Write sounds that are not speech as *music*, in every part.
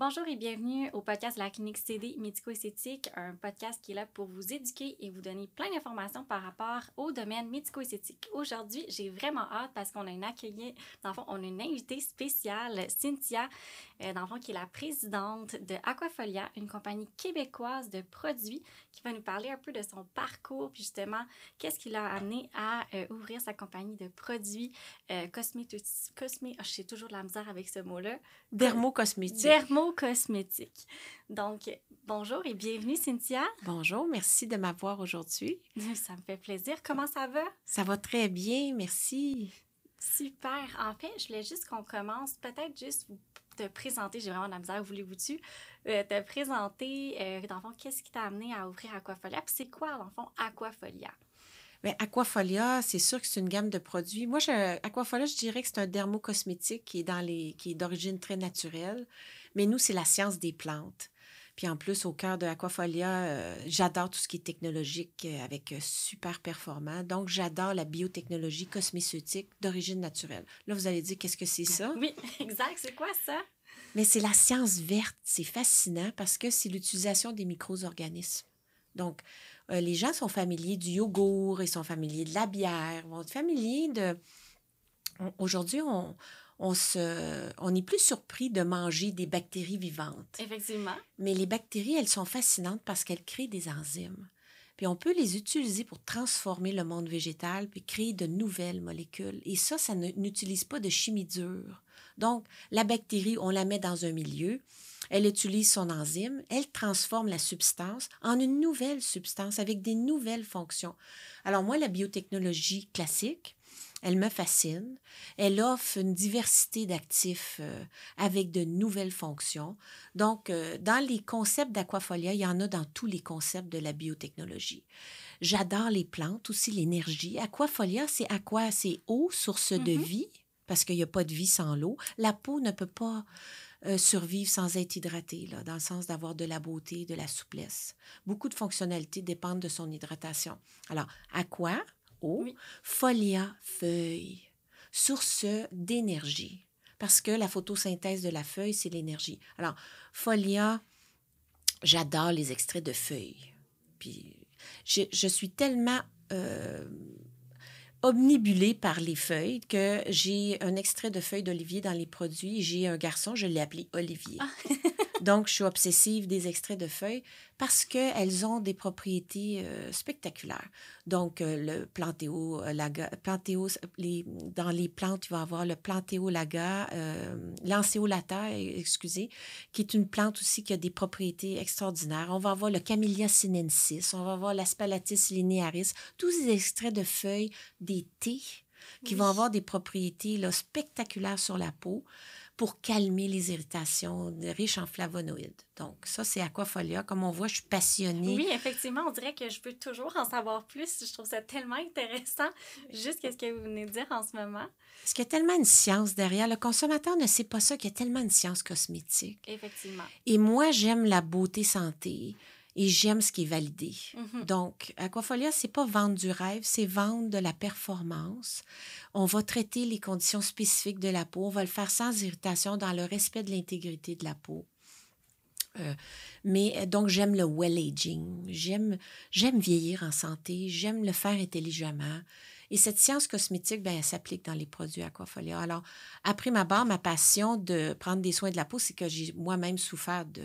Bonjour et bienvenue au podcast de la clinique CD médico-esthétique, un podcast qui est là pour vous éduquer et vous donner plein d'informations par rapport au domaine médico-esthétique. Aujourd'hui, j'ai vraiment hâte parce qu'on a une accueillie, dans le fond, on a une invitée spéciale, Cynthia, euh, dans le fond, qui est la présidente de Aquafolia, une compagnie québécoise de produits qui va nous parler un peu de son parcours, puis justement, qu'est-ce qui l'a amené à euh, ouvrir sa compagnie de produits euh, cosmétiques. Cosmé, oh, je sais toujours de la misère avec ce mot-là. Dermo-cosmétique. Dermo-cosmétique. Donc, bonjour et bienvenue, Cynthia. Bonjour, merci de m'avoir aujourd'hui. *laughs* Ça me fait plaisir. Comment ça va? Ça va très bien, merci. Super. En fait, je voulais juste qu'on commence, peut-être juste vous te présenter, j'ai vraiment de la misère, voulez-vous-tu, euh, te présenter, euh, dans le fond, qu'est-ce qui t'a amené à ouvrir Aquafolia, puis c'est quoi, dans le fond, Aquafolia? Bien, Aquafolia, c'est sûr que c'est une gamme de produits. Moi, je, Aquafolia, je dirais que c'est un dermocosmétique qui est, dans les, qui est d'origine très naturelle. Mais nous, c'est la science des plantes. Puis en plus, au cœur de Aquafolia, euh, j'adore tout ce qui est technologique euh, avec euh, super performant. Donc, j'adore la biotechnologie cosmétique d'origine naturelle. Là, vous allez dire, qu'est-ce que c'est ça? Oui, *laughs* exact. C'est quoi ça? Mais c'est la science verte. C'est fascinant parce que c'est l'utilisation des micro-organismes. Donc, euh, les gens sont familiers du yogourt, ils sont familiers de la bière, ils vont être familiers de... Aujourd'hui, on, on, se, on est plus surpris de manger des bactéries vivantes. Effectivement. Mais les bactéries, elles sont fascinantes parce qu'elles créent des enzymes. Puis on peut les utiliser pour transformer le monde végétal, puis créer de nouvelles molécules. Et ça, ça n'utilise pas de chimie dure. Donc, la bactérie, on la met dans un milieu, elle utilise son enzyme, elle transforme la substance en une nouvelle substance avec des nouvelles fonctions. Alors moi, la biotechnologie classique, elle me fascine. Elle offre une diversité d'actifs euh, avec de nouvelles fonctions. Donc, euh, dans les concepts d'Aquafolia, il y en a dans tous les concepts de la biotechnologie. J'adore les plantes, aussi l'énergie. Aquafolia, c'est aqua, c'est eau, source de mm-hmm. vie, parce qu'il n'y a pas de vie sans l'eau. La peau ne peut pas euh, survivre sans être hydraté, là, dans le sens d'avoir de la beauté, de la souplesse. Beaucoup de fonctionnalités dépendent de son hydratation. Alors, à quoi? Eau. Folia, feuille. Source d'énergie. Parce que la photosynthèse de la feuille, c'est l'énergie. Alors, folia, j'adore les extraits de feuilles. Puis, je, je suis tellement euh, omnibulée par les feuilles que j'ai un extrait de feuilles d'olivier dans les produits. J'ai un garçon, je l'ai appelé Olivier. Ah. *laughs* Donc, je suis obsessive des extraits de feuilles parce qu'elles ont des propriétés euh, spectaculaires. Donc, euh, le plantéo, euh, laga, plantéo les, dans les plantes, il va y avoir le plantéolaga, euh, lanceolata, excusez, qui est une plante aussi qui a des propriétés extraordinaires. On va avoir le Camellia sinensis, on va avoir l'Aspalathis linearis, tous ces extraits de feuilles des thés qui vont avoir des propriétés là, spectaculaires sur la peau pour calmer les irritations, riches en flavonoïdes. Donc, ça, c'est Aquafolia. Comme on voit, je suis passionnée. Oui, effectivement, on dirait que je veux toujours en savoir plus. Je trouve ça tellement intéressant, juste ce que vous venez de dire en ce moment? Parce qu'il y a tellement de science derrière. Le consommateur ne sait pas ça, qu'il y a tellement de science cosmétique. Effectivement. Et moi, j'aime la beauté santé et j'aime ce qui est validé. Mm-hmm. Donc, Aquafolia, c'est pas vendre du rêve, c'est vendre de la performance. On va traiter les conditions spécifiques de la peau, on va le faire sans irritation, dans le respect de l'intégrité de la peau. Euh, mais donc, j'aime le well aging, j'aime, j'aime vieillir en santé, j'aime le faire intelligemment. Et cette science cosmétique, ben, elle s'applique dans les produits Aquafolia. Alors, après ma barre, ma passion de prendre des soins de la peau, c'est que j'ai moi-même souffert de...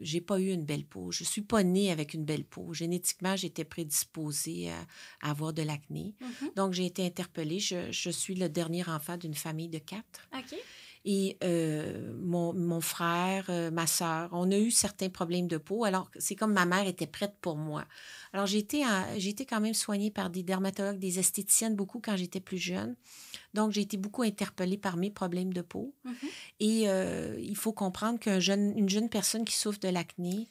J'ai pas eu une belle peau. Je suis pas née avec une belle peau. Génétiquement, j'étais prédisposée à, avoir de l'acné. Mm-hmm. Donc, j'ai été interpellée. Je, je, suis le dernier enfant d'une famille de quatre. OK. Et euh, mon, mon, frère, euh, ma soeur, on a eu certains problèmes de peau. Alors, c'est comme ma mère était prête pour moi. Alors, j'ai été, quand même soignée par des dermatologues, des esthéticiennes beaucoup quand j'étais plus jeune. Donc, j'ai été beaucoup interpellée par mes problèmes de peau. Mm-hmm. Et euh, il faut comprendre qu'une jeune, jeune personne qui souffre de l'acné,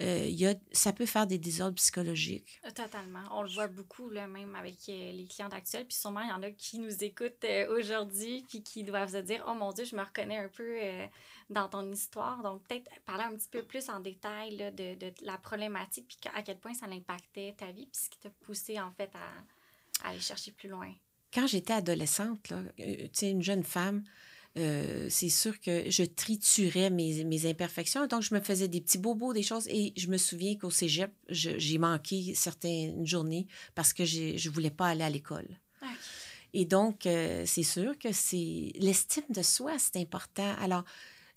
euh, y a, ça peut faire des désordres psychologiques. Euh, totalement. On le voit beaucoup, là, même avec euh, les clients actuels. Puis sûrement, il y en a qui nous écoutent aujourd'hui puis qui doivent se dire Oh mon Dieu, je me reconnais un peu dans ton histoire. Donc, peut-être parler un petit peu plus en détail là, de, de, la problématique puis à quel point ça impactait ta vie puis ce qui t'a poussé, en fait, à, à, aller chercher plus loin. Quand j'étais adolescente, là, tu sais, une jeune femme, euh, c'est sûr que je triturais mes, mes, imperfections. Donc, je me faisais des petits bobos, des choses. Et je me souviens qu'au cégep, j'ai manqué certaines journées parce que je ne voulais pas aller à l'école. Et donc, euh, c'est sûr que c'est l'estime de soi, c'est important. Alors,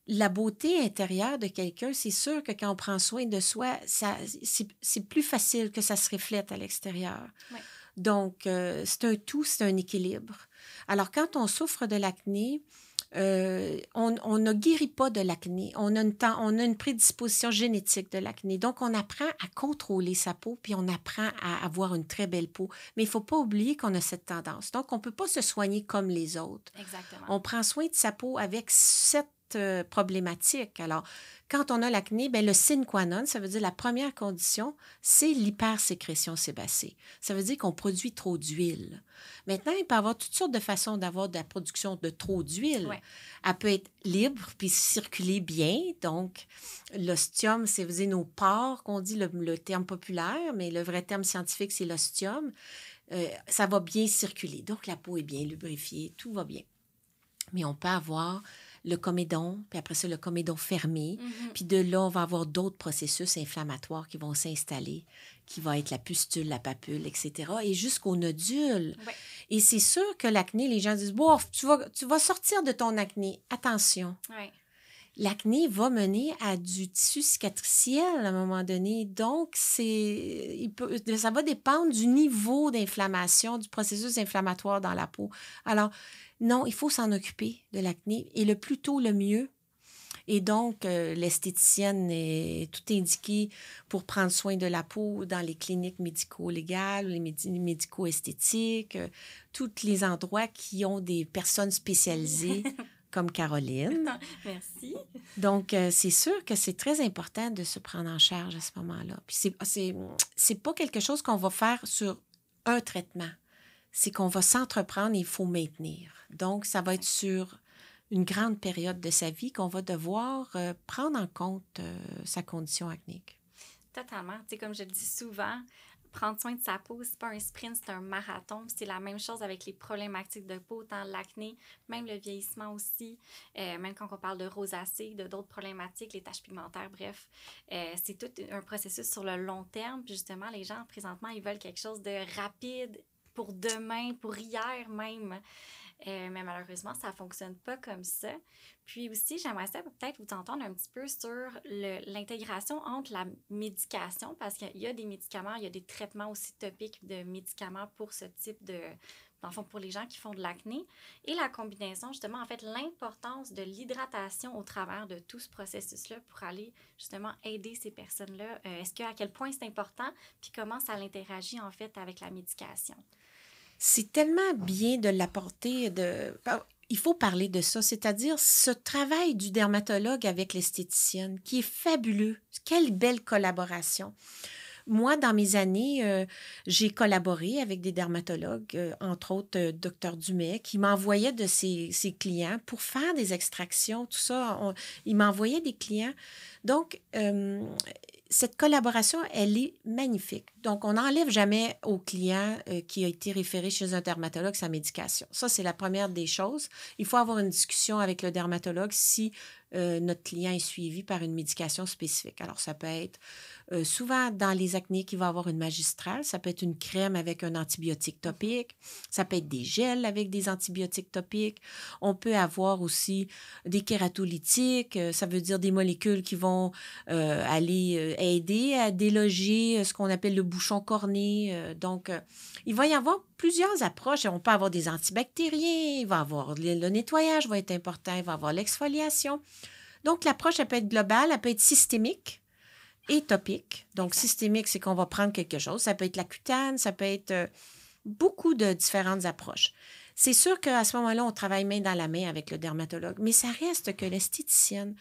la beauté intérieure de quelqu'un, c'est sûr que quand on prend soin de soi, c'est plus facile que ça se reflète à l'extérieur. Donc, euh, c'est un tout, c'est un équilibre. Alors, quand on souffre de l'acné, euh, on, ne guérit pas de l'acné. On, a une on a une prédisposition génétique de l'acné. Donc, on apprend à contrôler sa peau, puis on apprend à avoir une très belle peau. Mais il ne faut pas oublier qu'on a cette tendance. Donc, on ne peut pas se soigner comme les autres. Exactement. On prend soin de sa peau avec cette euh, problématique. Alors, quand on a l'acné, ben, le sine qua non, ça veut dire la première condition, c'est l'hypersécrétion sébacée. Ça veut dire qu'on produit trop d'huile. Maintenant, il peut y avoir toutes sortes de façons d'avoir de la production de trop d'huile. Elle peut être libre puis circuler bien. Donc, l'ostium, c'est dire nos pores, qu'on dit le, terme populaire, mais le vrai terme scientifique, c'est l'ostium. Euh, ça va bien circuler. Donc, la peau est bien lubrifiée, tout va bien. Mais on peut avoir le comédon, puis après ça, le comédon fermé. Mm-hmm. Puis de là, on va avoir d'autres processus inflammatoires qui vont s'installer, qui va être la pustule, la papule, etc. Et jusqu'au nodule. Et c'est sûr que l'acné, les gens disent, bon, tu vas, tu vas sortir de ton acné. Attention. L'acné va mener à du tissu cicatriciel à un moment donné. Donc, c'est, ça va dépendre du niveau d'inflammation, du processus inflammatoire dans la peau. Alors, non, il faut s'en occuper de l'acné et le plus tôt, le mieux. Et donc, euh, l'esthéticienne est tout indiquée pour prendre soin de la peau dans les cliniques médico-légales, les médico-esthétiques, euh, tous les endroits qui ont des personnes spécialisées *laughs* comme Caroline. *laughs* Merci. Donc, euh, c'est sûr que c'est très important de se prendre en charge à ce moment-là. Puis, c'est, c'est pas quelque chose qu'on va faire sur un traitement c'est qu'on va s'entreprendre et il faut maintenir. Donc, ça va être sur une grande période de sa vie qu'on va devoir euh, prendre en compte euh, sa condition acnéique. Totalement. Tu sais, comme je le dis souvent, prendre soin de sa peau, c'est pas un sprint, c'est un marathon. C'est la même chose avec les problématiques de peau, tant l'acné, même le vieillissement aussi, euh, même quand on parle de rosacée, de d'autres problématiques, les taches pigmentaires, bref. c'est tout un processus sur le long terme. Justement, les gens, présentement, ils veulent quelque chose de rapide, pour demain, pour hier même. Euh, mais malheureusement, ça ne fonctionne pas comme ça. Puis aussi, j'aimerais peut-être vous entendre un petit peu sur l'intégration entre la médication, parce qu'il y a des médicaments, il y a des traitements aussi topiques de médicaments pour ce type de, dans fond, pour les gens qui font de l'acné, et la combinaison, justement, en fait, l'importance de l'hydratation au travers de tout ce processus-là pour aller, justement, aider ces personnes-là. Euh, est-ce que, à quel point c'est important, puis comment ça interagit, en fait, avec la médication? C'est tellement bien de l'apporter. Il faut parler de ça, c'est-à-dire ce travail du dermatologue avec l'esthéticienne qui est fabuleux. Quelle belle collaboration. Moi, dans mes années, euh, j'ai collaboré avec des dermatologues, euh, entre autres euh, Dr Dumais, qui m'envoyait de ses, ses, clients pour faire des extractions, tout ça. il m'envoyait des clients. Donc, cette collaboration, elle est magnifique. Donc, on n'enlève jamais au client euh, qui a été référé chez un dermatologue sa médication. Ça, c'est la première des choses. Il faut avoir une discussion avec le dermatologue si euh, notre client est suivi par une médication spécifique. Alors, ça peut être euh, souvent, dans les acnés, il va avoir une magistrale. Ça peut être une crème avec un antibiotique topique. Ça peut être des gels avec des antibiotiques topiques. On peut avoir aussi des kératolytiques. Euh, ça veut dire des molécules qui vont euh, aller aider à déloger ce qu'on appelle le bouchon corné. donc, il va y avoir plusieurs approches. On peut avoir des antibactériens. Il va avoir le nettoyage va être important. Il va avoir l'exfoliation. Donc, l'approche, elle peut être globale, elle peut être systémique et topique. Donc, systémique, c'est qu'on va prendre quelque chose. Ça peut être la cutane, ça peut être euh, beaucoup de différentes approches. C'est sûr qu'à ce moment-là, on travaille main dans la main avec le dermatologue, mais ça reste que l'esthéticienne,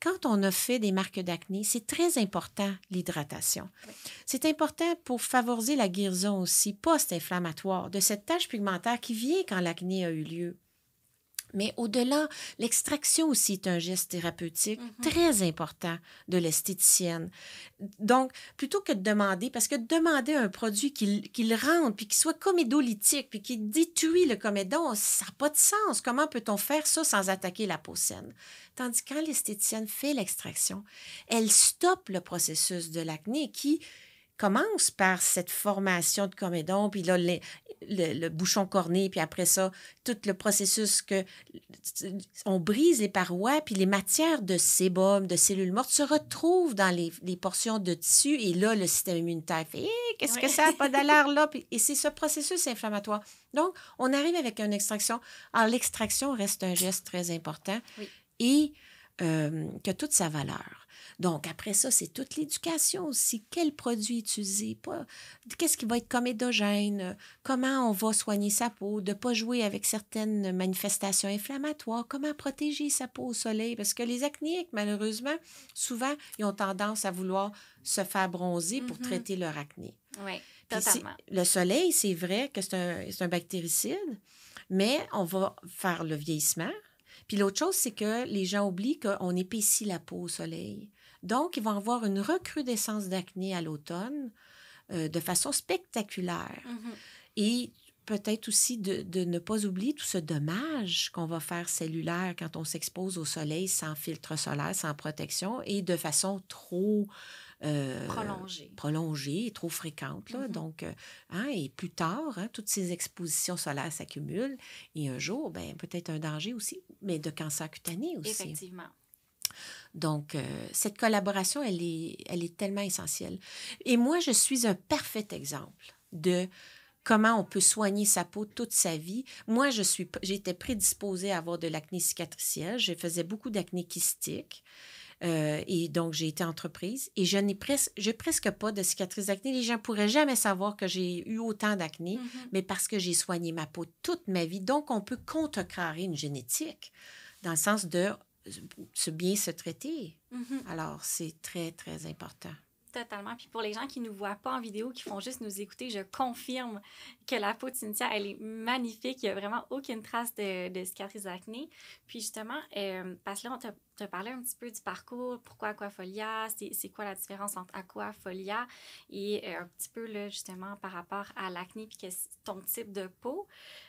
quand on a fait des marques d'acné, c'est très important l'hydratation. C'est important pour favoriser la guérison aussi post-inflammatoire de cette tache pigmentaire qui vient quand l'acné a eu lieu. Mais au-delà, l'extraction aussi est un geste thérapeutique Mhm. très important de l'esthéticienne. Donc, plutôt que de demander, parce que demander un produit qui, qui le rende, puis qui soit comédolytique, puis qui détruit le comédon, ça n'a pas de sens. Comment peut-on faire ça sans attaquer la peau saine? Tandis que quand l'esthéticienne fait l'extraction, elle stoppe le processus de l'acné qui commence par cette formation de comédon, puis là, le, le- le bouchon corné, puis après ça, tout le processus que on brise les parois, puis les matières de sébum, de cellules mortes se retrouvent dans les, les portions de tissu, et là, le système immunitaire fait Eh, qu'est-ce que ça n'a pas *laughs* d'allure là? Puis- et c'est ce processus inflammatoire. Donc, on arrive avec une extraction. Alors, l'extraction reste un geste très important Oui. et euh, qui a toute sa valeur. Donc, après ça, c'est toute l'éducation aussi. Quel produit utiliser? Qu'est-ce qui va être comédogène? Comment on va soigner sa peau? De ne pas jouer avec certaines manifestations inflammatoires? Comment protéger sa peau au soleil? Parce que les acnéiques, malheureusement, souvent, ils ont tendance à vouloir se faire bronzer pour Mhm. traiter leur acné. Oui, totalement. le soleil, c'est vrai que c'est un, c'est un bactéricide, mais on va faire le vieillissement. Puis l'autre chose, c'est que les gens oublient qu'on épaissit la peau au soleil. Donc, ils vont avoir une recrudescence d'acné à l'automne euh, de façon spectaculaire. Mhm. Et peut-être aussi de, de ne pas oublier tout ce dommage qu'on va faire cellulaire quand on s'expose au soleil sans filtre solaire, sans protection et de façon trop euh, Prolongé. prolongée et trop fréquente. Là. Mhm. Donc, euh, hein, et plus tard, hein, toutes ces expositions solaires s'accumulent et un jour, ben, peut-être un danger aussi, mais de cancer cutané aussi. Effectivement. Donc, euh, cette collaboration, elle est, elle est tellement essentielle. Et moi, je suis un parfait exemple de comment on peut soigner sa peau toute sa vie. Moi, je suis, j'étais prédisposée à avoir de l'acné cicatricielle. Je faisais beaucoup d'acné kystique. Euh, et donc, j'ai été entreprise et je n'ai presque, pas de cicatrices d'acné. Les gens pourraient jamais savoir que j'ai eu autant d'acné, Mhm. mais parce que j'ai soigné ma peau toute ma vie. Donc, on peut contrecarrer une génétique dans le sens de se bien se traiter. Mhm. Alors, c'est très, très important. Totalement. Puis pour les gens qui ne nous voient pas en vidéo, qui font juste nous écouter, je confirme que la peau de Cynthia, elle est magnifique. Il n'y a vraiment aucune trace de, de cicatrice d'acné. Puis justement, euh, parce que là, on t'a t'a parlé un petit peu du parcours, pourquoi Aquafolia, c'est quoi la différence entre Aquafolia et euh, un petit peu, là, justement, par rapport à l'acné puis que c'est ton type de peau.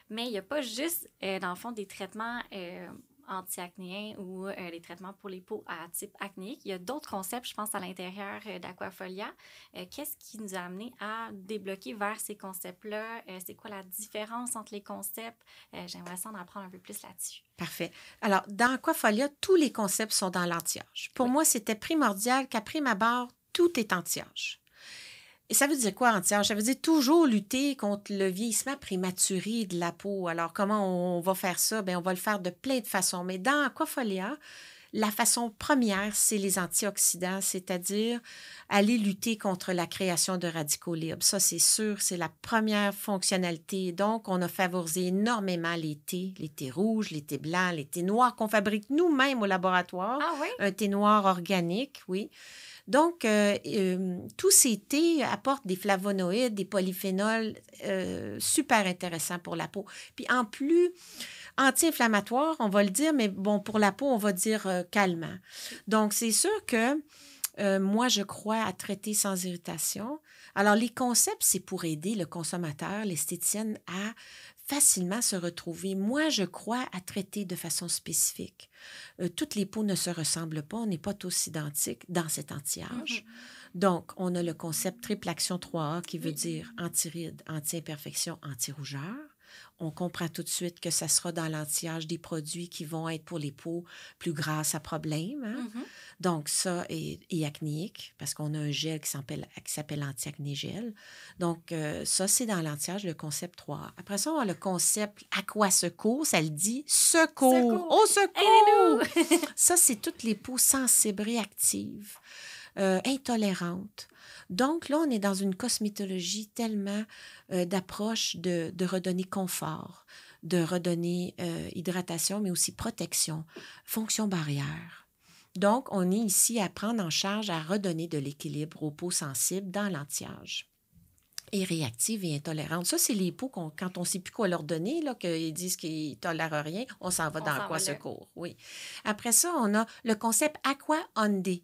Mais il n'y a pas juste, euh, dans le fond, des traitements euh, anti-acnéens ou euh, les traitements pour les peaux à type acnéique. Il y a d'autres concepts, je pense, à l'intérieur euh, d'Aquafolia. Euh, Qu'est-ce qui nous a amené à débloquer vers ces concepts-là? C'est quoi la différence entre les concepts? J'aimerais ça en apprendre un peu plus là-dessus. Parfait. Alors, dans Aquafolia, tous les concepts sont dans l'anti-âge. Pour Oui. moi, c'était primordial qu'après ma barre, tout est anti-âge. Et ça veut dire quoi, anti-âge? Ça veut dire toujours lutter contre le vieillissement prématuré de la peau. Alors, comment on va faire ça? Bien, on va le faire de plein de façons. Mais dans Aquafolia, la façon première, c'est les antioxydants, c'est-à-dire aller lutter contre la création de radicaux libres. Ça, c'est sûr, c'est la première fonctionnalité. Donc, on a favorisé énormément les thés, les thés rouges, les thés blancs, les thés noirs qu'on fabrique nous-mêmes au laboratoire. Ah oui? Un thé noir organique, oui. Donc, euh, euh, tous ces thés apportent des flavonoïdes, des polyphénols euh, super intéressants pour la peau. Puis en plus, anti-inflammatoire, on va le dire, mais bon, pour la peau, on va dire calmant. Donc, c'est sûr que moi, je crois à traiter sans irritation. Alors, les concepts, c'est pour aider le consommateur, l'esthéticienne, à facilement se retrouver. Moi, je crois à traiter de façon spécifique. Euh, toutes les peaux ne se ressemblent pas, on n'est pas tous identiques dans cet anti-âge. Mhm. Donc, on a le concept triple action 3A qui veut Oui. dire anti-rides, anti-imperfection, anti-rougeur. On comprend tout de suite que ça sera dans l'anti-âge des produits qui vont être pour les peaux plus grasses à problème. hein? Mhm. Donc, ça est, est acnéique parce qu'on a un gel qui s'appelle, anti-acné gel. Donc, euh, ça, c'est dans l'anti-âge, le concept 3. Après ça, on a le concept Aqua Secours. Ça le dit secours. Secours. Au secours! Aidez-nous! *laughs* Ça, c'est toutes les peaux sensibles, réactives, euh, intolérantes. Donc, là, on est dans une cosmétologie tellement euh, d'approche de, de redonner confort, de redonner euh, hydratation, mais aussi protection, fonction barrière. Donc, on est ici à prendre en charge, à redonner de l'équilibre aux peaux sensibles dans l'anti-âge. et réactive et intolérante. Ça, c'est les peaux quand on ne sait plus quoi leur donner, là, qu'ils disent qu'ils ne tolèrent rien, on s'en va dans quoi secours? Oui. Après ça, on a le concept aqua onde.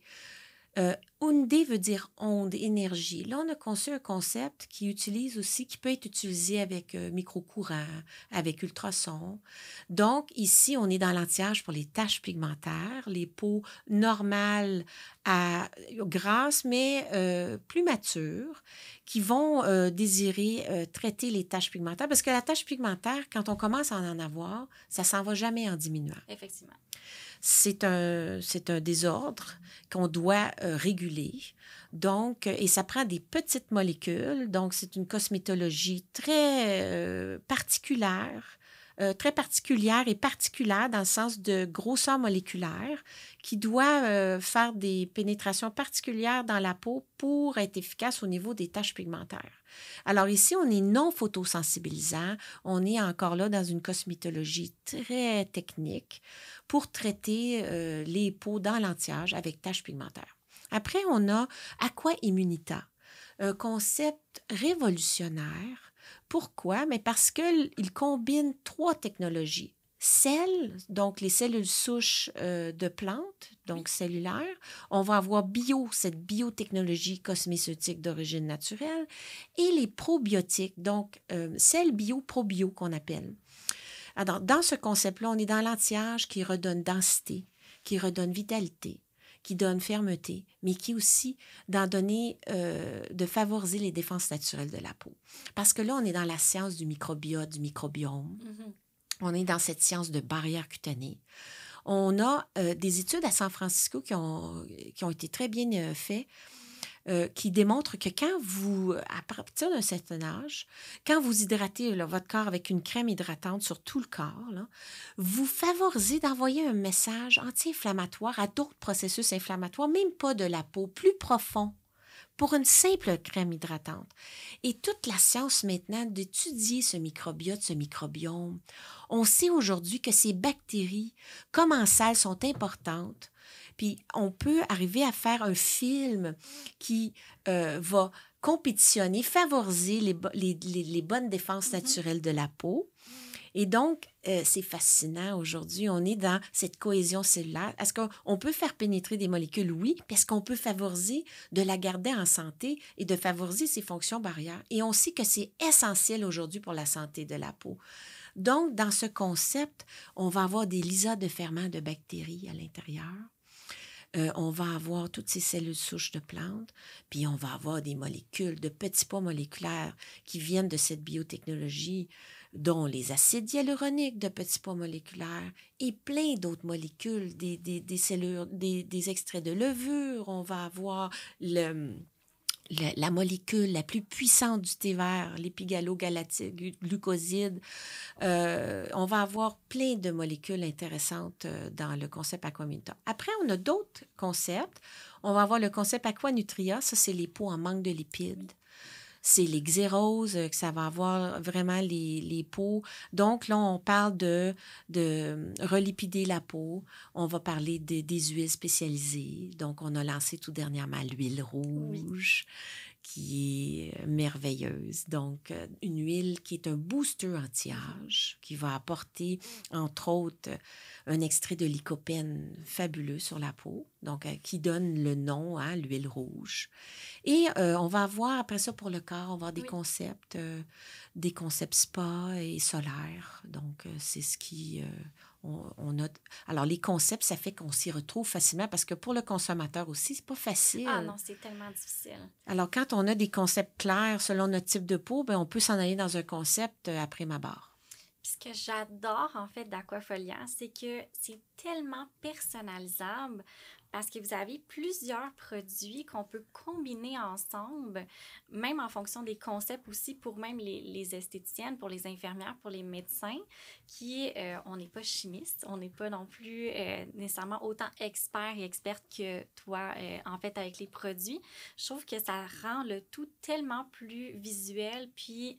Euh, veut dire onde, énergie. Là, on a conçu un concept qui utilise aussi, qui peut être utilisé avec euh, micro-courant, avec ultrasons. Donc, ici, on est dans l'anti-âge pour les taches pigmentaires, les peaux normales à grasses, mais euh, plus matures, qui vont euh, désirer traiter les taches pigmentaires. Parce que la tache pigmentaire, quand on commence à en avoir, ça s'en va jamais en diminuant. Effectivement c'est un, un désordre qu'on doit euh, réguler. Donc, et ça prend des petites molécules. Donc, c'est une cosmétologie très euh, particulière, euh, très particulière et particulière dans le sens de grosseur moléculaire qui doit faire des pénétrations particulières dans la peau pour être efficace au niveau des taches pigmentaires. Alors ici, on est non photosensibilisant. On est encore là dans une cosmétologie très technique pour traiter euh, les peaux dans l'anti-âge avec taches pigmentaires. Après, on a Aqua Immunita, un concept révolutionnaire. Pourquoi? Mais parce qu'il combine trois technologies. Celles, donc les cellules souches euh, de plantes, donc cellulaires. On va avoir bio, cette biotechnologie cosmétique d'origine naturelle. Et les probiotiques, donc euh, celles bio-probio qu'on appelle. Alors, dans ce concept-là, on est dans l'anti-âge qui redonne densité, qui redonne vitalité, qui donne fermeté, mais qui aussi d'en donner, euh, de favoriser les défenses naturelles de la peau. Parce que là, on est dans la science du microbiote, du microbiome. Mm-hmm. On est dans cette science de barrière cutanée. On a euh, des études à San Francisco qui ont, qui ont été très bien euh, faites euh, qui démontre que quand vous, à partir d'un certain âge, quand vous hydratez votre corps avec une crème hydratante sur tout le corps, vous favorisez d'envoyer un message anti-inflammatoire à d'autres processus inflammatoires, même pas de la peau, plus profond pour une simple crème hydratante. Et toute la science maintenant d'étudier ce microbiote, ce microbiome, on sait aujourd'hui que ces bactéries commensales sont importantes puis on peut arriver à faire un film qui euh, va compétitionner, favoriser les, bonnes défenses mm-hmm. naturelles de la peau. Et donc, euh, c'est fascinant aujourd'hui. On est dans cette cohésion cellulaire. Est-ce qu'on peut faire pénétrer des molécules? Oui, parce qu'on peut favoriser de la garder en santé et de favoriser ses fonctions barrières? Et on sait que c'est essentiel aujourd'hui pour la santé de la peau. Donc, dans ce concept, on va avoir des lysats de ferments de bactéries à l'intérieur. Euh, on va avoir toutes ces cellules souches de plantes, puis on va avoir des molécules, de petits poids moléculaires qui viennent de cette biotechnologie, dont les acides hyaluroniques de petits poids moléculaires et plein d'autres molécules, des, des, cellules, des, des extraits de levure. On va avoir le la, molécule la plus puissante du thé vert, l'épigalo-glucoside. Euh, on va avoir plein de molécules intéressantes euh, dans le concept Aquaminta. Après, on a d'autres concepts. On va avoir le concept Aquanutria, ça c'est les peaux en manque de lipides c'est les xéroses, euh, que ça va avoir vraiment les, les, peaux. Donc, là, on parle de, de relipider la peau. On va parler de, des huiles spécialisées. Donc, on a lancé tout dernièrement l'huile rouge. Qui est merveilleuse. Donc, euh, une huile qui est un booster anti-âge, qui va apporter, entre autres, un extrait de lycopène fabuleux sur la peau, donc euh, qui donne le nom, hein, l'huile rouge. Et euh, on va avoir, après ça, pour le corps, on va avoir des concepts, euh, des concepts spa et solaires. Donc, c'est ce qui... On, a... Alors, les concepts, ça fait qu'on s'y retrouve facilement parce que pour le consommateur aussi, c'est pas facile. Ah non, c'est tellement difficile. Alors, quand on a des concepts clairs selon notre type de peau, ben, on peut s'en aller dans un concept après ma barre ce que j'adore en fait d'Aquafolia, c'est que c'est tellement personnalisable parce que vous avez plusieurs produits qu'on peut combiner ensemble, même en fonction des concepts aussi pour même les, esthéticiennes, pour les infirmières, pour les médecins, qui, euh, on n'est pas chimiste, on n'est pas non plus euh, nécessairement autant expert et experte que toi, euh, en fait, avec les produits. Je trouve que ça rend le tout tellement plus visuel, puis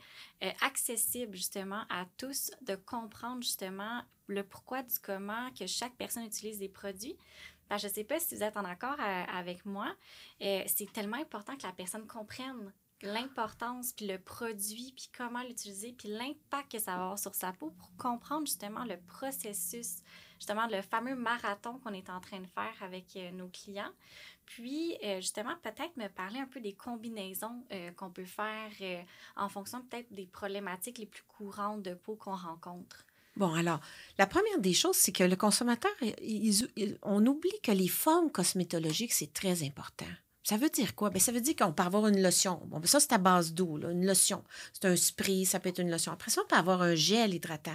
accessible justement à tous de comprendre justement le pourquoi du comment que chaque personne utilise des produits je ne sais pas si vous êtes en accord euh, avec moi. Euh, c'est tellement important que la personne comprenne l'importance, puis le produit, puis comment l'utiliser, puis l'impact que ça va avoir sur sa peau pour comprendre justement le processus, justement le fameux marathon qu'on est en train de faire avec euh, nos clients. Puis, justement, peut-être me parler un peu des combinaisons qu'on peut faire en fonction peut-être des problématiques les plus courantes de peau qu'on rencontre. Bon, alors, la première des choses, c'est que le consommateur, on oublie que les formes cosmétologiques, c'est très important. Ça veut dire quoi? Bien, ça veut dire qu'on peut avoir une lotion. Bon, ben, ça, c'est à base d'eau, une lotion. C'est un spray, ça peut être une lotion. Après ça, on peut avoir un gel hydratant.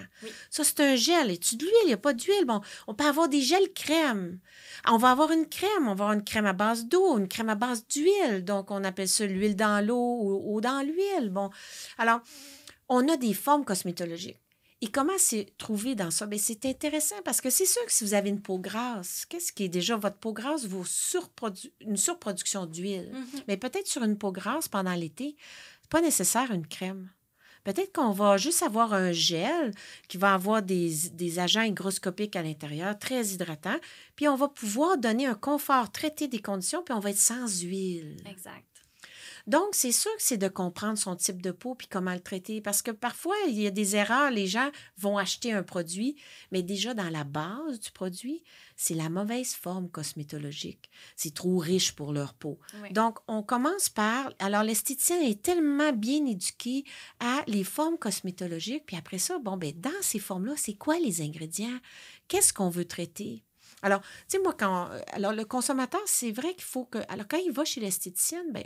Ça, c'est un gel. Et tu de l'huile? Il n'y a pas d'huile. Bon, on peut avoir des gels crème. On va avoir une crème. On va avoir une crème à base d'eau, une crème à base d'huile. Donc, on appelle ça l'huile dans l'eau ou, ou dans l'huile. Bon, alors, on a des formes cosmétologiques. Et comment c'est trouvé dans ça? Bien, c'est intéressant parce que c'est sûr que si vous avez une peau grasse, qu'est-ce qui est déjà votre peau grasse? Vous une surproduction d'huile. Mm-hmm. Mais peut-être sur une peau grasse pendant l'été, c'est pas nécessaire une crème. Peut-être qu'on va juste avoir un gel qui va avoir des, des agents hygroscopiques à l'intérieur, très hydratants, puis on va pouvoir donner un confort, traiter des conditions, puis on va être sans huile. Exact. Donc, c'est sûr que c'est de comprendre son type de peau puis comment le traiter. Parce que parfois, il y a des erreurs. Les gens vont acheter un produit, mais déjà dans la base du produit, c'est la mauvaise forme cosmétologique. C'est trop riche pour leur peau. Donc, on commence par. Alors, l'esthéticien est tellement bien éduqué à les formes cosmétologiques. Puis après ça, bon, ben dans ces formes-là, c'est quoi les ingrédients? Qu'est-ce qu'on veut traiter? Alors, tu sais, moi, quand. Alors, le consommateur, c'est vrai qu'il faut que. Alors, quand il va chez l'esthéticienne, ben